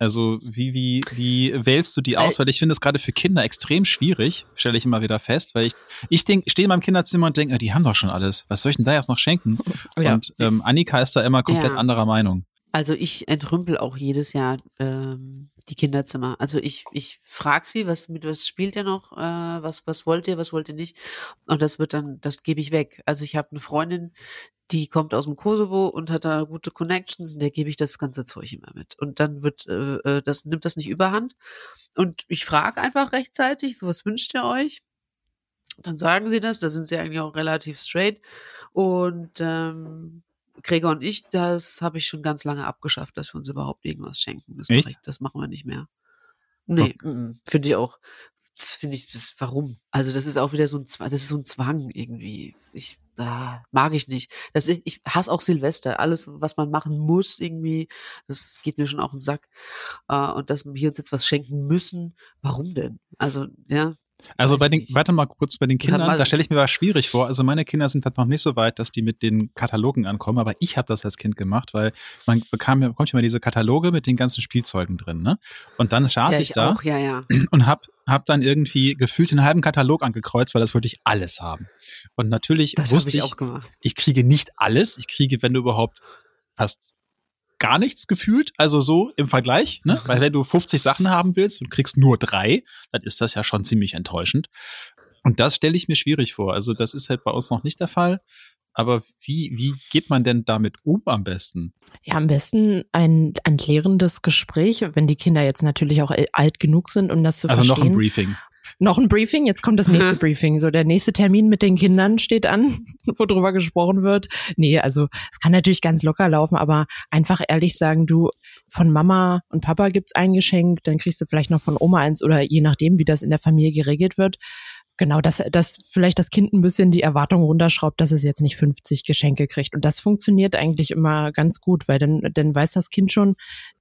Also, wie, wie, wie wählst du die aus? Weil ich finde es gerade für Kinder extrem schwierig, stelle ich immer wieder fest, weil ich, ich denk, stehe in meinem Kinderzimmer und denke, die haben doch schon alles. Was soll ich denn da jetzt noch schenken? Ja. Und ähm, Annika ist da immer komplett Ja. anderer Meinung. Also ich entrümpel auch jedes Jahr ähm, die Kinderzimmer. Also ich, ich frage sie, was mit was spielt ihr noch, äh, was, was wollt ihr, was wollt ihr nicht? Und das wird dann, das gebe ich weg. Also ich habe eine Freundin, die kommt aus dem Kosovo und hat da gute Connections und der gebe ich das ganze Zeug immer mit. Und dann wird äh, äh das, nimmt das nicht überhand. Und ich frage einfach rechtzeitig, so was wünscht ihr euch? Dann sagen sie das, da sind sie eigentlich auch relativ straight. Und ähm, Gregor und ich, das habe ich schon ganz lange abgeschafft, dass wir uns überhaupt irgendwas schenken. Das, ich, das machen wir nicht mehr. Nee, okay. finde ich auch. Das finde ich, das, warum? Also das ist auch wieder so ein Zwang, das ist so ein Zwang irgendwie. Ich, da mag ich nicht. Das, ich hasse auch Silvester. Alles, was man machen muss irgendwie, das geht mir schon auf den Sack. Uh, und dass wir uns jetzt was schenken müssen, warum denn? Also, ja, also bei den, warte mal kurz bei den Kindern, da stelle ich mir was schwierig vor. Also meine Kinder sind halt noch nicht so weit, dass die mit den Katalogen ankommen, aber ich habe das als Kind gemacht, weil man bekam bekommt ja mal diese Kataloge mit den ganzen Spielzeugen drin, ne? Und dann saß ja, ich, ich da auch, ja, ja. und hab hab dann irgendwie gefühlt den halben Katalog angekreuzt, weil das wollte ich alles haben. Und natürlich das wusste ich, ich, auch gemacht. ich kriege nicht alles. Ich kriege, wenn du überhaupt fast gar nichts gefühlt, also so im Vergleich, ne? Weil wenn du 50 Sachen haben willst und kriegst nur drei, dann ist das ja schon ziemlich enttäuschend. Und das stelle ich mir schwierig vor. Also das ist halt bei uns noch nicht der Fall. Aber wie, wie geht man denn damit um am besten? Ja, am besten ein, ein klärendes Gespräch, wenn die Kinder jetzt natürlich auch alt genug sind, um das zu also verstehen. Also noch ein Briefing noch ein Briefing, jetzt kommt das nächste Briefing. So, der nächste Termin mit den Kindern steht an, wo drüber gesprochen wird. Nee, also es kann natürlich ganz locker laufen, aber einfach ehrlich sagen, du, von Mama und Papa gibt's ein Geschenk, dann kriegst du vielleicht noch von Oma eins oder je nachdem, wie das in der Familie geregelt wird genau, dass, dass vielleicht das Kind ein bisschen die Erwartung runterschraubt, dass es jetzt nicht 50 Geschenke kriegt. Und das funktioniert eigentlich immer ganz gut, weil dann, dann weiß das Kind schon,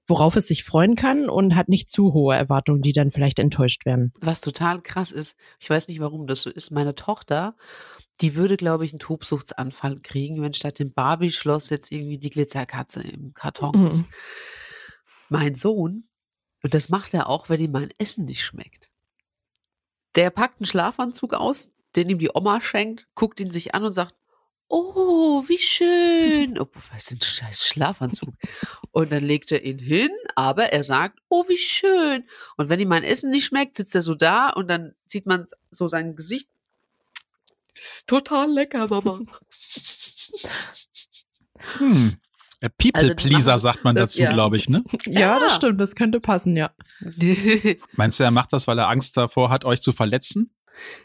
worauf es sich freuen kann und hat nicht zu hohe Erwartungen, die dann vielleicht enttäuscht werden. Was total krass ist, ich weiß nicht, warum das so ist, meine Tochter, die würde, glaube ich, einen Tobsuchtsanfall kriegen, wenn statt dem Barbie-Schloss jetzt irgendwie die Glitzerkatze im Karton ist. Mhm. Mein Sohn, und das macht er auch, wenn ihm mein Essen nicht schmeckt. Der packt einen Schlafanzug aus, den ihm die Oma schenkt, guckt ihn sich an und sagt, oh, wie schön. Oh, was ist ein scheiß Schlafanzug? Und dann legt er ihn hin, aber er sagt, oh, wie schön. Und wenn ihm mein Essen nicht schmeckt, sitzt er so da und dann sieht man so sein Gesicht. Das ist total lecker, Mama. Hm. People-Pleaser also, sagt man das, dazu, ja. glaube ich, ne? Ja, ja, das stimmt, das könnte passen, ja. Meinst du, er macht das, weil er Angst davor hat, euch zu verletzen?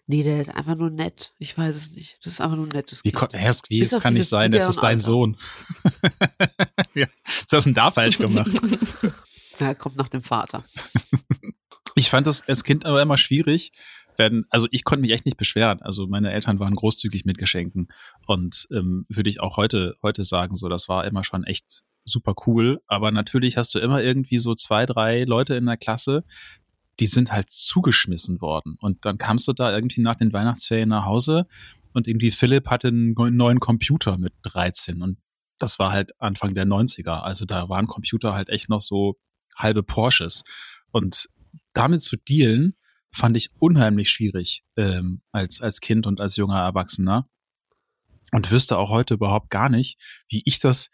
Nee, der ist einfach nur nett. Ich weiß es nicht. Das ist einfach nur ein nettes Wie, kind. Wie, wie es kann nicht sein, das ist dein Alter. Sohn. ja, was hast du denn da falsch gemacht? Ja, er kommt nach dem Vater. ich fand das als Kind aber immer schwierig, werden, also ich konnte mich echt nicht beschweren. Also meine Eltern waren großzügig mit Geschenken und ähm, würde ich auch heute heute sagen, so das war immer schon echt super cool. Aber natürlich hast du immer irgendwie so zwei, drei Leute in der Klasse, die sind halt zugeschmissen worden. Und dann kamst du da irgendwie nach den Weihnachtsferien nach Hause und irgendwie Philipp hatte einen neuen Computer mit 13 und das war halt Anfang der 90er. Also da waren Computer halt echt noch so halbe Porsches. Und damit zu dealen, fand ich unheimlich schwierig ähm, als, als Kind und als junger Erwachsener. Und wüsste auch heute überhaupt gar nicht, wie ich das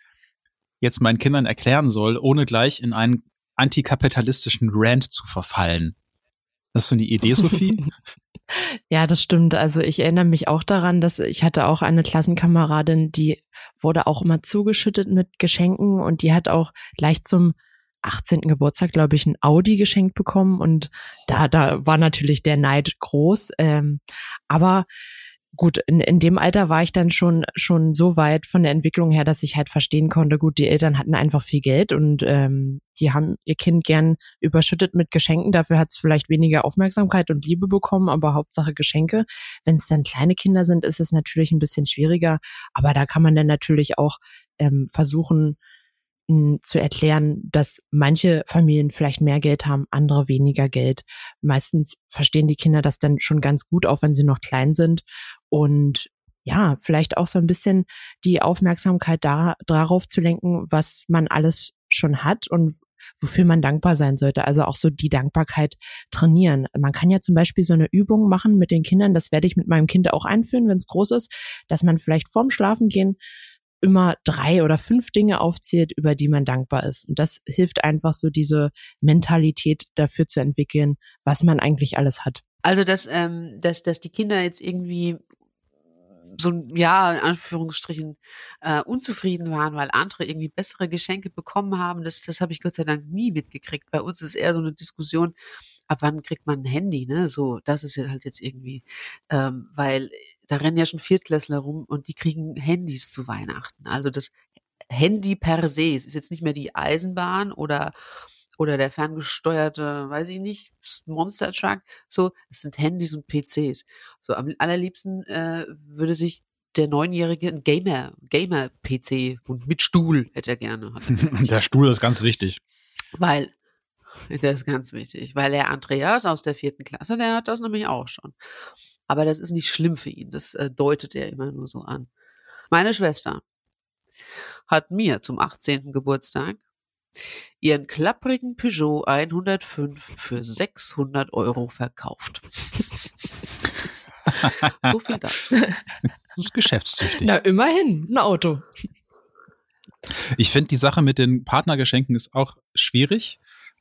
jetzt meinen Kindern erklären soll, ohne gleich in einen antikapitalistischen Rant zu verfallen. Hast du eine Idee, Sophie? ja, das stimmt. Also ich erinnere mich auch daran, dass ich hatte auch eine Klassenkameradin, die wurde auch immer zugeschüttet mit Geschenken und die hat auch gleich zum 18. Geburtstag, glaube ich, ein Audi geschenkt bekommen und da, da war natürlich der Neid groß. Ähm, aber gut, in, in dem Alter war ich dann schon, schon so weit von der Entwicklung her, dass ich halt verstehen konnte, gut, die Eltern hatten einfach viel Geld und ähm, die haben ihr Kind gern überschüttet mit Geschenken. Dafür hat es vielleicht weniger Aufmerksamkeit und Liebe bekommen, aber Hauptsache Geschenke. Wenn es dann kleine Kinder sind, ist es natürlich ein bisschen schwieriger. Aber da kann man dann natürlich auch ähm, versuchen, zu erklären, dass manche Familien vielleicht mehr Geld haben, andere weniger Geld. Meistens verstehen die Kinder das dann schon ganz gut, auch wenn sie noch klein sind. Und ja, vielleicht auch so ein bisschen die Aufmerksamkeit da, darauf zu lenken, was man alles schon hat und wofür man dankbar sein sollte. Also auch so die Dankbarkeit trainieren. Man kann ja zum Beispiel so eine Übung machen mit den Kindern. Das werde ich mit meinem Kind auch einführen, wenn es groß ist, dass man vielleicht vorm Schlafengehen immer drei oder fünf Dinge aufzählt, über die man dankbar ist. Und das hilft einfach so diese Mentalität dafür zu entwickeln, was man eigentlich alles hat. Also, dass, ähm, dass, dass die Kinder jetzt irgendwie so, ja, in Anführungsstrichen, äh, unzufrieden waren, weil andere irgendwie bessere Geschenke bekommen haben, das, das habe ich Gott sei Dank nie mitgekriegt. Bei uns ist eher so eine Diskussion, ab wann kriegt man ein Handy, ne? So, das ist halt jetzt irgendwie, ähm, weil da rennen ja schon Viertklässler rum und die kriegen Handys zu Weihnachten. Also das Handy per se, es ist jetzt nicht mehr die Eisenbahn oder oder der ferngesteuerte, weiß ich nicht, Monster Truck. So, es sind Handys und PCs. So, am allerliebsten äh, würde sich der Neunjährige ein Gamer, Gamer-PC und mit Stuhl hätte er gerne. Er der Stuhl ist ganz wichtig. Weil, das ist ganz wichtig, weil der Andreas aus der vierten Klasse, der hat das nämlich auch schon. Aber das ist nicht schlimm für ihn, das äh, deutet er immer nur so an. Meine Schwester hat mir zum 18. Geburtstag ihren klapprigen Peugeot 105 für 600 Euro verkauft. so viel dazu. Das ist geschäftstüchtig. Na, immerhin, ein Auto. Ich finde, die Sache mit den Partnergeschenken ist auch schwierig.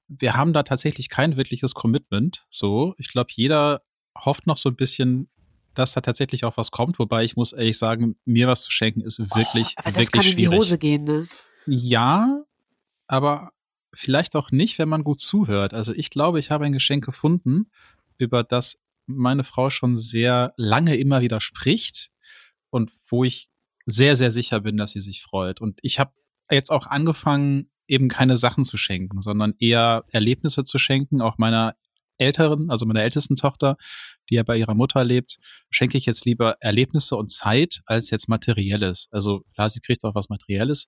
Wir haben da tatsächlich kein wirkliches Commitment. So, ich glaube, jeder hofft noch so ein bisschen, dass da tatsächlich auch was kommt. Wobei ich muss ehrlich sagen, mir was zu schenken ist wirklich, oh, aber das kann in die Hose gehen, ne? Ja, aber vielleicht auch nicht, wenn man gut zuhört. Also ich glaube, ich habe ein Geschenk gefunden, über das meine Frau schon sehr lange immer wieder spricht und wo ich sehr, sehr sicher bin, dass sie sich freut. Und ich habe jetzt auch angefangen, eben keine Sachen zu schenken, sondern eher Erlebnisse zu schenken. Auch meiner älteren, also meiner ältesten Tochter, die ja bei ihrer Mutter lebt, schenke ich jetzt lieber Erlebnisse und Zeit als jetzt Materielles. Also klar, sie kriegt auch was Materielles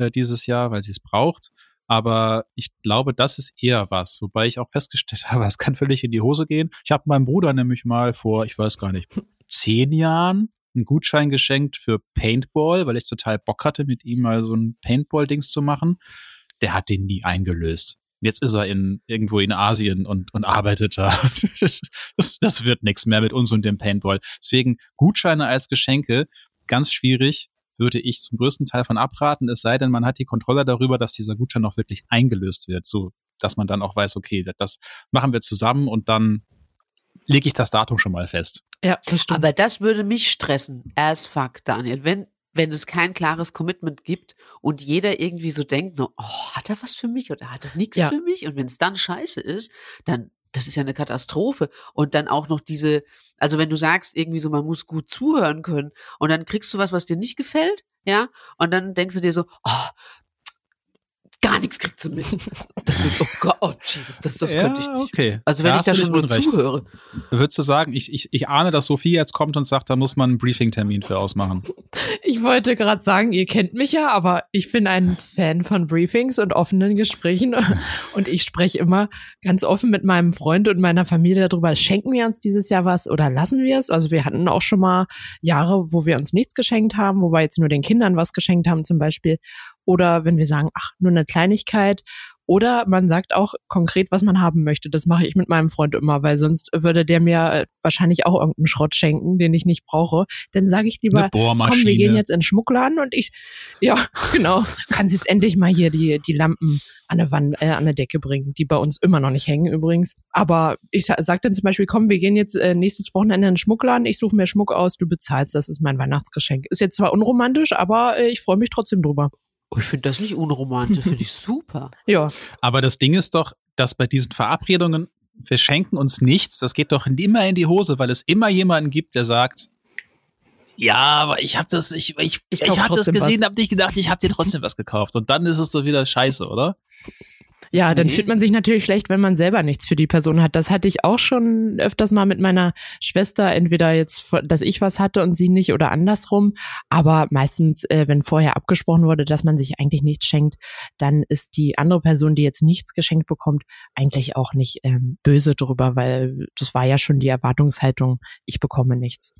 äh, dieses Jahr, weil sie es braucht. Aber ich glaube, das ist eher was, wobei ich auch festgestellt habe, es kann völlig in die Hose gehen. Ich habe meinem Bruder nämlich mal vor, ich weiß gar nicht, zehn Jahren einen Gutschein geschenkt für Paintball, weil ich total Bock hatte, mit ihm mal so ein Paintball-Dings zu machen. Der hat den nie eingelöst. Jetzt ist er in irgendwo in Asien und, und arbeitet da. Das, das, das wird nichts mehr mit uns und dem Paintball. Deswegen Gutscheine als Geschenke ganz schwierig würde ich zum größten Teil von abraten, es sei denn, man hat die Kontrolle darüber, dass dieser Gutschein auch wirklich eingelöst wird, so dass man dann auch weiß, okay, das machen wir zusammen und dann lege ich das Datum schon mal fest. Ja, das stimmt. Aber das würde mich stressen, as fuck, Daniel. Wenn, wenn es kein klares Commitment gibt und jeder irgendwie so denkt, oh, hat er was für mich oder hat er nichts ja. für mich? Und wenn es dann scheiße ist, dann das ist ja eine Katastrophe. Und dann auch noch diese, also wenn du sagst, irgendwie so, man muss gut zuhören können und dann kriegst du was, was dir nicht gefällt, ja, und dann denkst du dir so, oh, gar nichts kriegt sie mit. Das wird, oh Gott, oh Jesus, das, das ja, könnte ich nicht. Okay. Also wenn da ich da schon nur Unrecht. zuhöre. Würdest du sagen, ich, ich, ich ahne, dass Sophie jetzt kommt und sagt, da muss man einen Briefing-Termin für ausmachen. Ich wollte gerade sagen, ihr kennt mich ja, aber ich bin ein Fan von Briefings und offenen Gesprächen und ich spreche immer ganz offen mit meinem Freund und meiner Familie darüber, schenken wir uns dieses Jahr was oder lassen wir es? Also wir hatten auch schon mal Jahre, wo wir uns nichts geschenkt haben, wo wir jetzt nur den Kindern was geschenkt haben zum Beispiel oder wenn wir sagen, ach, nur eine Kleinigkeit. Oder man sagt auch konkret, was man haben möchte. Das mache ich mit meinem Freund immer, weil sonst würde der mir äh, wahrscheinlich auch irgendeinen Schrott schenken, den ich nicht brauche. Dann sage ich lieber, komm, wir gehen jetzt in den Schmuckladen und ich, ja, genau, kannst jetzt endlich mal hier die, die Lampen an der Wand, äh, an der Decke bringen, die bei uns immer noch nicht hängen übrigens. Aber ich sage dann zum Beispiel, komm, wir gehen jetzt äh, nächstes Wochenende in den Schmuckladen, ich suche mir Schmuck aus, du bezahlst, das ist mein Weihnachtsgeschenk. Ist jetzt zwar unromantisch, aber äh, ich freue mich trotzdem drüber. Oh, ich finde das nicht unromantisch, finde ich super. Ja. Aber das Ding ist doch, dass bei diesen Verabredungen, wir schenken uns nichts, das geht doch immer in die Hose, weil es immer jemanden gibt, der sagt, ja, aber ich habe das, ich, ich, ich, ich habe das gesehen, habe nicht gedacht, ich habe dir trotzdem was gekauft. Und dann ist es doch wieder scheiße, oder? Ja, dann nee. fühlt man sich natürlich schlecht, wenn man selber nichts für die Person hat. Das hatte ich auch schon öfters mal mit meiner Schwester, entweder jetzt, dass ich was hatte und sie nicht oder andersrum. Aber meistens, äh, wenn vorher abgesprochen wurde, dass man sich eigentlich nichts schenkt, dann ist die andere Person, die jetzt nichts geschenkt bekommt, eigentlich auch nicht ähm, böse drüber, weil das war ja schon die Erwartungshaltung, ich bekomme nichts.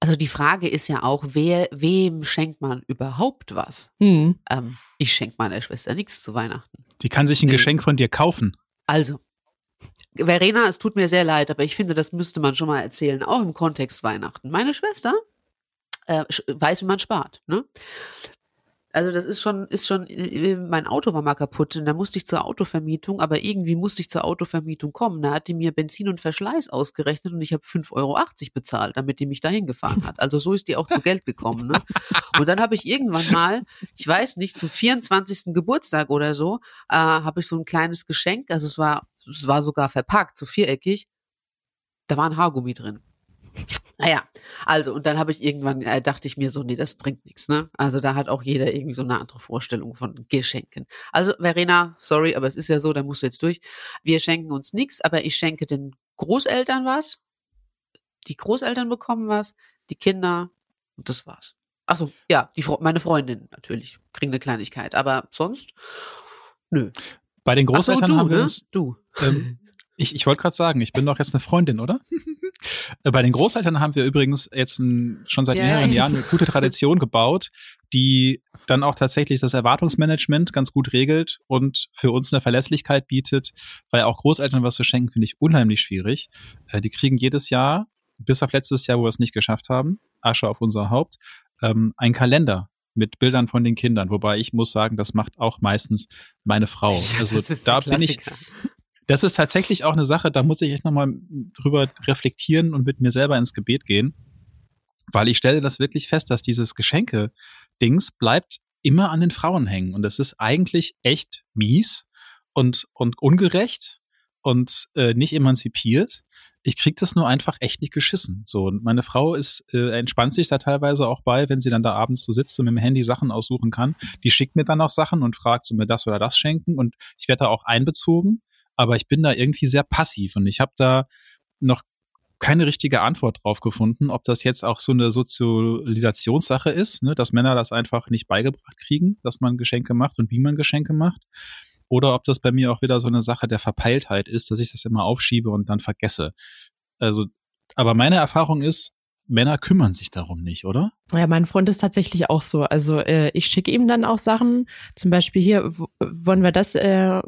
Also die Frage ist ja auch, wer, wem schenkt man überhaupt was? Hm. Ähm, ich schenke meiner Schwester nichts zu Weihnachten. Die kann sich ein nee. Geschenk von dir kaufen. Also, Verena, es tut mir sehr leid, aber ich finde, das müsste man schon mal erzählen, auch im Kontext Weihnachten. Meine Schwester äh, weiß, wie man spart. Ne? Also das ist schon, ist schon, äh, mein Auto war mal kaputt und da musste ich zur Autovermietung, aber irgendwie musste ich zur Autovermietung kommen. Da hat die mir Benzin und Verschleiß ausgerechnet und ich habe 5,80 Euro bezahlt, damit die mich dahin gefahren hat. Also so ist die auch zu Geld gekommen. Ne? Und dann habe ich irgendwann mal, ich weiß nicht, zum 24. Geburtstag oder so, äh, habe ich so ein kleines Geschenk, also es war, es war sogar verpackt, so viereckig, da war ein Haargummi drin. Naja, also und dann habe ich irgendwann, äh, dachte ich mir so, nee, das bringt nichts, ne? Also da hat auch jeder irgendwie so eine andere Vorstellung von Geschenken. Also Verena, sorry, aber es ist ja so, da musst du jetzt durch. Wir schenken uns nichts, aber ich schenke den Großeltern was. Die Großeltern bekommen was, die Kinder und das war's. Achso, ja, die, meine Freundin natürlich kriegen eine Kleinigkeit, aber sonst, nö. Bei den Großeltern so, du, haben wir ne? uns, Du. ähm, ich, ich wollte gerade sagen, ich bin doch jetzt eine Freundin, oder? Äh, Bei den Großeltern haben wir übrigens jetzt ein, schon seit Ja, mehreren ja. Jahren eine gute Tradition gebaut, die dann auch tatsächlich das Erwartungsmanagement ganz gut regelt und für uns eine Verlässlichkeit bietet, weil auch Großeltern was zu schenken, finde ich unheimlich schwierig. Äh, Die kriegen jedes Jahr, bis auf letztes Jahr, wo wir es nicht geschafft haben, Asche auf unser Haupt, ähm, einen Kalender mit Bildern von den Kindern. Wobei ich muss sagen, das macht auch meistens meine Frau. Also da bin ich. Das ist tatsächlich auch eine Sache, da muss ich echt nochmal drüber reflektieren und mit mir selber ins Gebet gehen. Weil ich stelle das wirklich fest, dass dieses Geschenke-Dings bleibt immer an den Frauen hängen. Und das ist eigentlich echt mies und, und ungerecht und äh, nicht emanzipiert. Ich krieg das nur einfach echt nicht geschissen. So, und meine Frau ist, äh, entspannt sich da teilweise auch bei, wenn sie dann da abends so sitzt und mit dem Handy Sachen aussuchen kann. Die schickt mir dann auch Sachen und fragt, so mir das oder das schenken. Und ich werde da auch einbezogen aber ich bin da irgendwie sehr passiv und ich habe da noch keine richtige Antwort drauf gefunden, ob das jetzt auch so eine Sozialisationssache ist, ne, dass Männer das einfach nicht beigebracht kriegen, dass man Geschenke macht und wie man Geschenke macht, oder ob das bei mir auch wieder so eine Sache der Verpeiltheit ist, dass ich das immer aufschiebe und dann vergesse. Also, aber meine Erfahrung ist, Männer kümmern sich darum nicht, oder? Ja, mein Freund ist tatsächlich auch so. Also äh, ich schicke ihm dann auch Sachen. Zum Beispiel hier wollen wir das äh,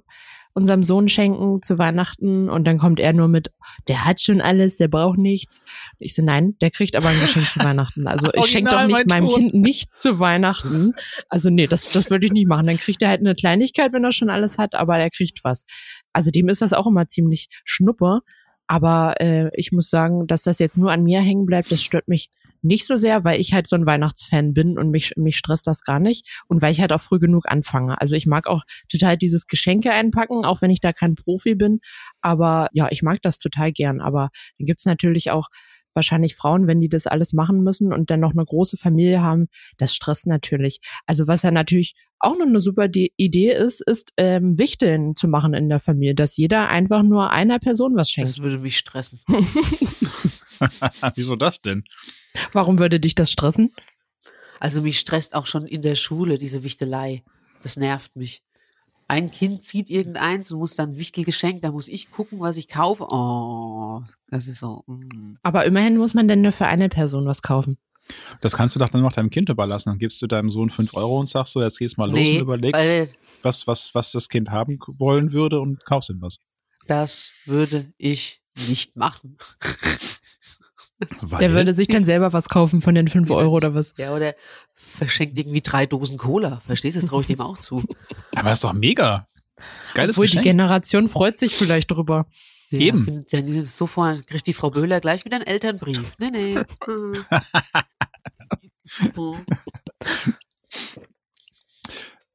unserem Sohn schenken zu Weihnachten und dann kommt er nur mit, der hat schon alles, der braucht nichts. Ich so, nein, der kriegt aber ein Geschenk zu Weihnachten. Also ich schenke doch nicht mein meinem. Kind nichts zu Weihnachten. Also nee, das, das würde ich nicht machen. Dann kriegt er halt eine Kleinigkeit, wenn er schon alles hat, aber er kriegt was. Also dem ist das auch immer ziemlich schnuppe. Aber äh, ich muss sagen, dass das jetzt nur an mir hängen bleibt, das stört mich nicht so sehr, weil ich halt so ein Weihnachtsfan bin und mich, mich stresst das gar nicht und weil ich halt auch früh genug anfange. Also ich mag auch total dieses Geschenke einpacken, auch wenn ich da kein Profi bin. Aber ja, ich mag das total gern. Aber dann gibt's natürlich auch wahrscheinlich Frauen, wenn die das alles machen müssen und dann noch eine große Familie haben, das stresst natürlich. Also was ja natürlich auch noch eine super Die- Idee ist, ist ähm, Wichteln zu machen in der Familie, dass jeder einfach nur einer Person was schenkt. Das würde mich stressen. Wieso das denn? Warum würde dich das stressen? Also mich stresst auch schon in der Schule diese Wichtelei. Das nervt mich. Ein Kind zieht irgendeins und muss dann Wichtelgeschenk, da muss ich gucken, was ich kaufe. Oh, das ist so. Mm. Aber immerhin muss man denn nur für eine Person was kaufen. Das kannst du doch dann noch deinem Kind überlassen. Dann gibst du deinem Sohn fünf Euro und sagst so, jetzt gehst mal los Nee, und überlegst, was, was, was das Kind haben wollen würde und kaufst ihm was. das würde ich nicht machen. Weil, Der würde sich dann selber was kaufen von den fünf Ja. Euro oder was. Ja, oder verschenkt irgendwie drei Dosen Cola. Verstehst du? Das traue ich dem auch zu. aber ist doch mega. Geiles Obwohl die Geschenk. Generation freut sich vielleicht drüber. Ja, Eben. Dann sofort kriegt die Frau Böhler gleich wieder einen Elternbrief. Nee, nee.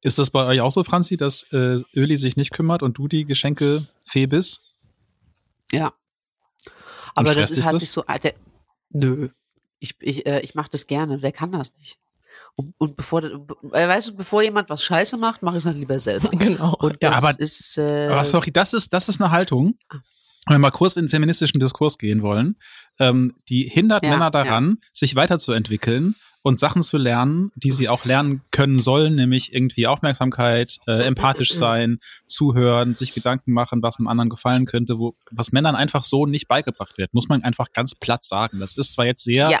Ist das bei euch auch so, Franzi, dass äh, Öli sich nicht kümmert und du die Geschenkefee bist? Ja. Aber das ist halt das? sich so. Der, nö. Ich, ich, äh, ich mache das gerne. Der kann das nicht. Und, und bevor, äh, weißt du, bevor jemand was Scheiße macht, mache ich es dann lieber selber. Genau. Und Ja, das aber- ist. Äh, Aber sorry, das ist, das ist eine Haltung. Wenn wir mal kurz in den feministischen Diskurs gehen wollen, ähm, die hindert Ja, Männer daran, sich weiterzuentwickeln und Sachen zu lernen, die sie auch lernen können sollen, nämlich irgendwie Aufmerksamkeit, äh, empathisch sein, zuhören, sich Gedanken machen, was einem anderen gefallen könnte, wo, was Männern einfach so nicht beigebracht wird, muss man einfach ganz platt sagen. Das ist zwar jetzt sehr Ja.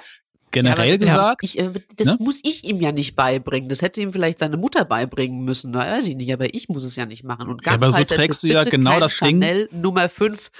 Generell ja, gesagt. Ich, äh, das ne? muss ich ihm ja nicht beibringen. Das hätte ihm vielleicht seine Mutter beibringen müssen. Da weiß ich nicht, aber ich muss es ja nicht machen. Und ganz ja, aber so trägst du ja genau das Chanel Ding. Nummer 5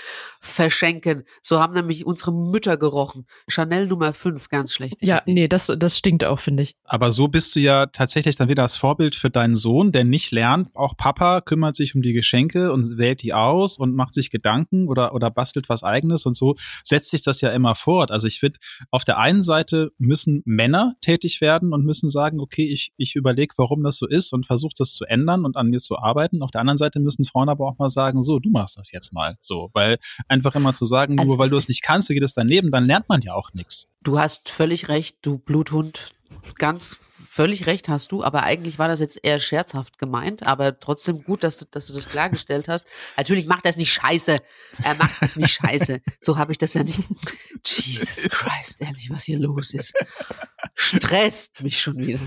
verschenken. So haben nämlich unsere Mütter gerochen. Chanel Nummer 5, ganz schlecht. Ja, nee, das, das stinkt auch, finde ich. Aber so bist du ja tatsächlich dann wieder das Vorbild für deinen Sohn, der nicht lernt, auch Papa kümmert sich um die Geschenke und wählt die aus und macht sich Gedanken oder, oder bastelt was eigenes und so setzt sich das ja immer fort. Also ich finde, auf der einen Seite müssen Männer tätig werden und müssen sagen, okay, ich, ich überlege, warum das so ist und versuche das zu ändern und an mir zu arbeiten. Auf der anderen Seite müssen Frauen aber auch mal sagen, so, du machst das jetzt mal so, weil einfach immer zu sagen, also nur weil du es nicht kannst, geht es daneben, dann lernt man ja auch nichts. Du hast völlig recht, du Bluthund. Ganz völlig recht hast du, aber eigentlich war das jetzt eher scherzhaft gemeint, aber trotzdem gut, dass du, dass du das klargestellt hast. Natürlich macht er es nicht scheiße. Er macht es nicht scheiße. So habe ich das ja nicht. Jesus Christ, ehrlich, was hier los ist. Stresst mich schon wieder.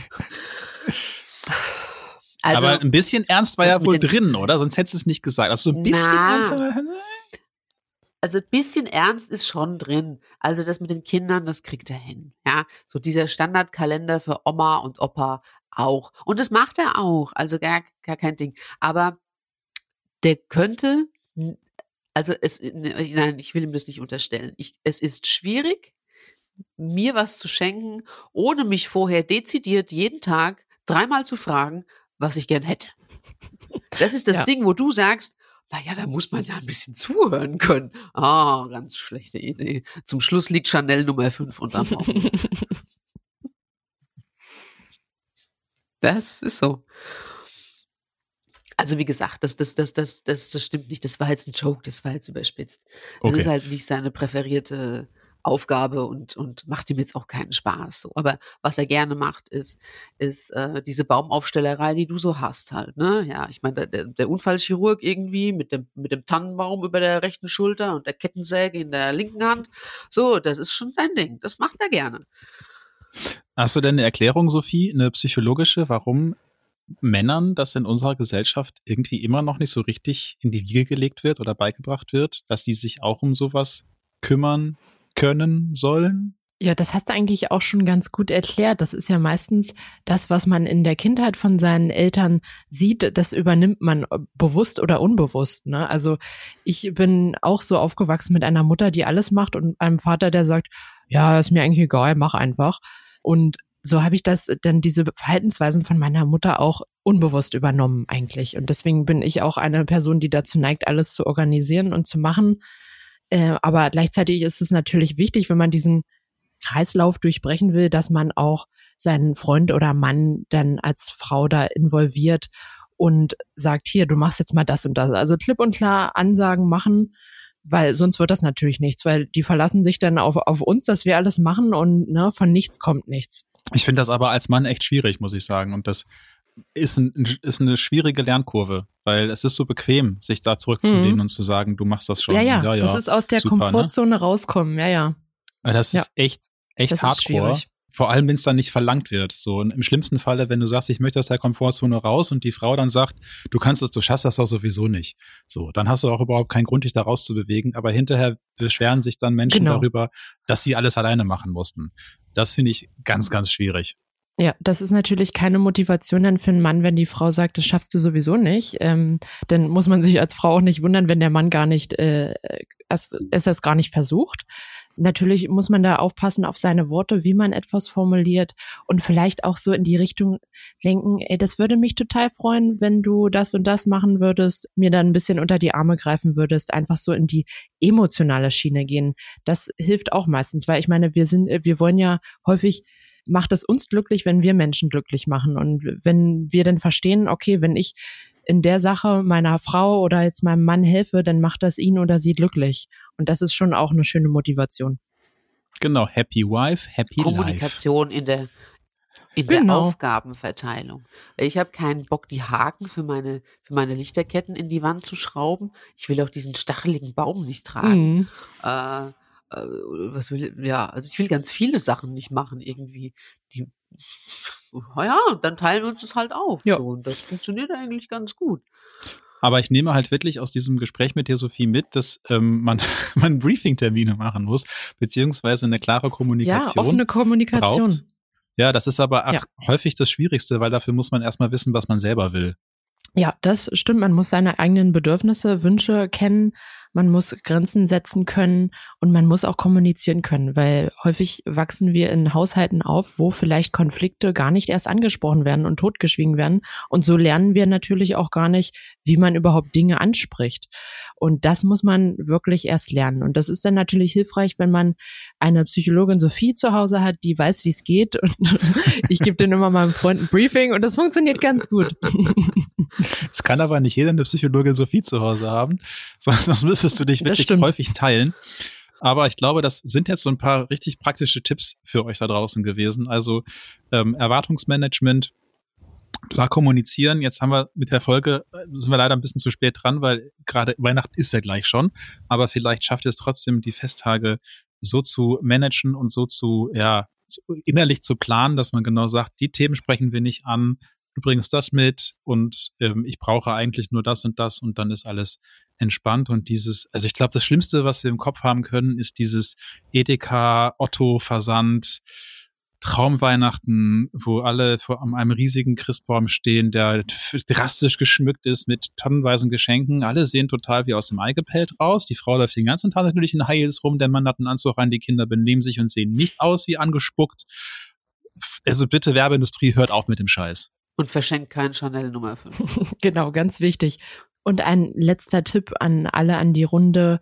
Also, aber ein bisschen ernst war ja wohl drin, oder? Sonst hättest du es nicht gesagt. Also so ein bisschen na, ernst. Also ein bisschen ernst ist schon drin. Also das mit den Kindern, das kriegt er hin. Ja, so dieser Standardkalender für Oma und Opa auch. Und das macht er auch. Also gar, gar kein Ding. Aber der könnte, also es, nein, ich will ihm das nicht unterstellen. Ich, es ist schwierig, mir was zu schenken, ohne mich vorher dezidiert jeden Tag dreimal zu fragen, was ich gern hätte. Das ist das ja. Ding, wo du sagst, naja, da muss man ja ein bisschen zuhören können. Ah, ganz schlechte Idee. Zum Schluss liegt Chanel Nummer 5 unterm Baum. das ist so. Also wie gesagt, das, das, das, das, das, das stimmt nicht. Das war jetzt ein Joke, das war jetzt überspitzt. Das okay. ist halt nicht seine präferierte Aufgabe und, und macht ihm jetzt auch keinen Spaß. So. Aber was er gerne macht, ist, ist äh, diese Baumaufstellerei, die du so hast halt. Ne? Ja, ich meine, der, der Unfallchirurg irgendwie mit dem, mit dem Tannenbaum über der rechten Schulter und der Kettensäge in der linken Hand. So, das ist schon sein Ding. Das macht er gerne. Hast du denn eine Erklärung, Sophie, eine psychologische, warum Männern das in unserer Gesellschaft irgendwie immer noch nicht so richtig in die Wiege gelegt wird oder beigebracht wird, dass die sich auch um sowas kümmern können sollen? Ja, das hast du eigentlich auch schon ganz gut erklärt. Das ist ja meistens das, was man in der Kindheit von seinen Eltern sieht, das übernimmt man bewusst oder unbewusst. Ne? Also ich bin auch so aufgewachsen mit einer Mutter, die alles macht und einem Vater, der sagt, ja, ist mir eigentlich egal, mach einfach. Und so habe ich das dann diese Verhaltensweisen von meiner Mutter auch unbewusst übernommen eigentlich. Und deswegen bin ich auch eine Person, die dazu neigt, alles zu organisieren und zu machen. Äh, aber gleichzeitig ist es natürlich wichtig, wenn man diesen Kreislauf durchbrechen will, dass man auch seinen Freund oder Mann dann als Frau da involviert und sagt, hier, du machst jetzt mal das und das. Also klipp und klar Ansagen machen, weil sonst wird das natürlich nichts, weil die verlassen sich dann auf, auf uns, dass wir alles machen und ne, von nichts kommt nichts. Ich finde das aber als Mann echt schwierig, muss ich sagen. Und das ist, ein, ist eine schwierige Lernkurve, weil es ist so bequem, sich da zurückzulehnen mhm. und zu sagen, du machst das schon. Ja, ja, ja, ja das ist aus der super, ne? Komfortzone ne? rauskommen, ja, ja. Das ist echt, echt das hardcore. Vor allem, wenn es dann nicht verlangt wird. So und im schlimmsten Falle, wenn du sagst, ich möchte aus der Komfortzone raus und die Frau dann sagt, du kannst das, du schaffst das doch sowieso nicht. So, dann hast du auch überhaupt keinen Grund, dich da rauszubewegen. Aber hinterher beschweren sich dann Menschen genau. darüber, dass sie alles alleine machen mussten. Das finde ich ganz, ganz schwierig. Ja, das ist natürlich keine Motivation dann für einen Mann, wenn die Frau sagt, das schaffst du sowieso nicht. Ähm, dann muss man sich als Frau auch nicht wundern, wenn der Mann gar nicht, äh, es, es es gar nicht versucht. Natürlich muss man da aufpassen auf seine Worte, wie man etwas formuliert und vielleicht auch so in die Richtung lenken, ey, das würde mich total freuen, wenn du das und das machen würdest, mir dann ein bisschen unter die Arme greifen würdest, einfach so in die emotionale Schiene gehen. Das hilft auch meistens, weil ich meine, wir sind, wir wollen ja häufig macht es uns glücklich, wenn wir Menschen glücklich machen. Und wenn wir dann verstehen, okay, wenn ich in der Sache meiner Frau oder jetzt meinem Mann helfe, dann macht das ihn oder sie glücklich. Und das ist schon auch eine schöne Motivation. Genau, Happy Wife, Happy Kommunikation life. in der in genau. der Aufgabenverteilung. Ich habe keinen Bock, die Haken für meine, für meine Lichterketten in die Wand zu schrauben. Ich will auch diesen stacheligen Baum nicht tragen. Mhm. Äh, äh, was will, ja, also ich will ganz viele Sachen nicht machen irgendwie. Die, ja, dann teilen wir uns das halt auf. Ja. So, und das funktioniert eigentlich ganz gut. Aber ich nehme halt wirklich aus diesem Gespräch mit dir, Sophie, mit, dass ähm, man, man Briefing-Termine machen muss, beziehungsweise eine klare Kommunikation. Ja, offene Kommunikation. Braucht. Ja, das ist aber Ja. häufig das Schwierigste, weil dafür muss man erstmal wissen, was man selber will. Ja, das stimmt. Man muss seine eigenen Bedürfnisse, Wünsche kennen. Man muss Grenzen setzen können und man muss auch kommunizieren können, weil häufig wachsen wir in Haushalten auf, wo vielleicht Konflikte gar nicht erst angesprochen werden und totgeschwiegen werden. Und so lernen wir natürlich auch gar nicht, wie man überhaupt Dinge anspricht. Und das muss man wirklich erst lernen. Und das ist dann natürlich hilfreich, wenn man eine Psychologin Sophie zu Hause hat, die weiß, wie es geht. Und ich gebe dann immer meinem Freund ein Briefing und das funktioniert ganz gut. Es kann aber nicht jeder eine Psychologin Sophie zu Hause haben, sonst müsstest du dich wirklich häufig teilen. Aber ich glaube, das sind jetzt so ein paar richtig praktische Tipps für euch da draußen gewesen. Also ähm, Erwartungsmanagement, klar kommunizieren. Jetzt haben wir mit der Folge, sind wir leider ein bisschen zu spät dran, weil gerade Weihnachten ist ja gleich schon. Aber vielleicht schafft ihr es trotzdem, die Festtage so zu managen und so zu, ja, innerlich zu planen, dass man genau sagt, die Themen sprechen wir nicht an, du bringst das mit und ähm, ich brauche eigentlich nur das und das und dann ist alles entspannt und dieses, also ich glaube, das Schlimmste, was wir im Kopf haben können, ist dieses Edeka, Otto, Versand, Traumweihnachten, wo alle vor einem riesigen Christbaum stehen, der drastisch geschmückt ist mit tonnenweisen Geschenken. Alle sehen total wie aus dem Ei gepellt raus. Die Frau läuft den ganzen Tag natürlich in Heils rum, der Mann hat einen Anzug rein, die Kinder benehmen sich und sehen nicht aus wie angespuckt. Also bitte, Werbeindustrie, hört auf mit dem Scheiß. Und verschenkt keinen Chanel Nummer 5. Genau, ganz wichtig. Und ein letzter Tipp an alle an die Runde.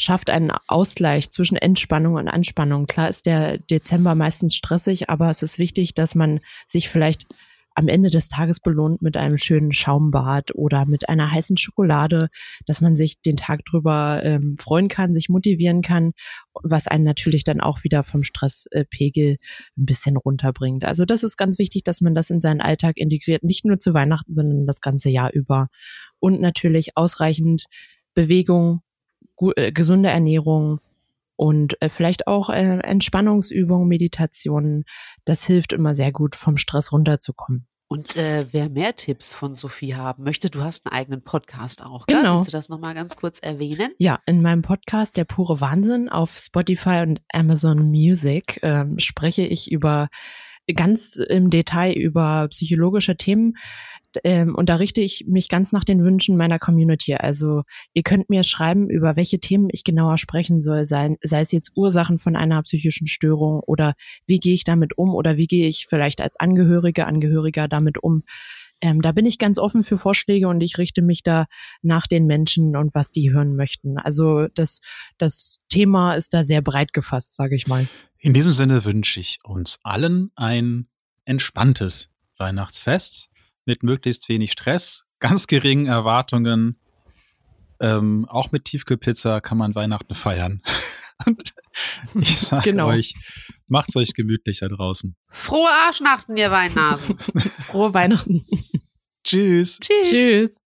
Schafft einen Ausgleich zwischen Entspannung und Anspannung. Klar ist der Dezember meistens stressig, aber es ist wichtig, dass man sich vielleicht am Ende des Tages belohnt mit einem schönen Schaumbad oder mit einer heißen Schokolade, dass man sich den Tag drüber ähm, freuen kann, sich motivieren kann, was einen natürlich dann auch wieder vom Stresspegel ein bisschen runterbringt. Also das ist ganz wichtig, dass man das in seinen Alltag integriert, nicht nur zu Weihnachten, sondern das ganze Jahr über. Und natürlich ausreichend Bewegung, gu- gesunde Ernährung und äh, vielleicht auch äh, Entspannungsübungen, Meditationen. Das hilft immer sehr gut, vom Stress runterzukommen. Und äh, wer mehr Tipps von Sophie haben möchte, du hast einen eigenen Podcast auch. Gell? Genau. Willst du das nochmal ganz kurz erwähnen? Ja, in meinem Podcast Der pure Wahnsinn auf Spotify und Amazon Music ähm, spreche ich über ganz im Detail über psychologische Themen. Ähm, und da richte ich mich ganz nach den Wünschen meiner Community. Also ihr könnt mir schreiben, über welche Themen ich genauer sprechen soll, sei, sei es jetzt Ursachen von einer psychischen Störung oder wie gehe ich damit um oder wie gehe ich vielleicht als Angehörige, Angehöriger damit um. Ähm, da bin ich ganz offen für Vorschläge und ich richte mich da nach den Menschen und was die hören möchten. Also das, das Thema ist da sehr breit gefasst, sage ich mal. In diesem Sinne wünsche ich uns allen ein entspanntes Weihnachtsfest mit möglichst wenig Stress, ganz geringen Erwartungen. Ähm, auch mit Tiefkühlpizza kann man Weihnachten feiern. Und ich sage Genau. euch, macht's euch gemütlich da draußen. Frohe Arschnachten, ihr Weinnasen. Frohe Weihnachten. Tschüss. Tschüss. Tschüss.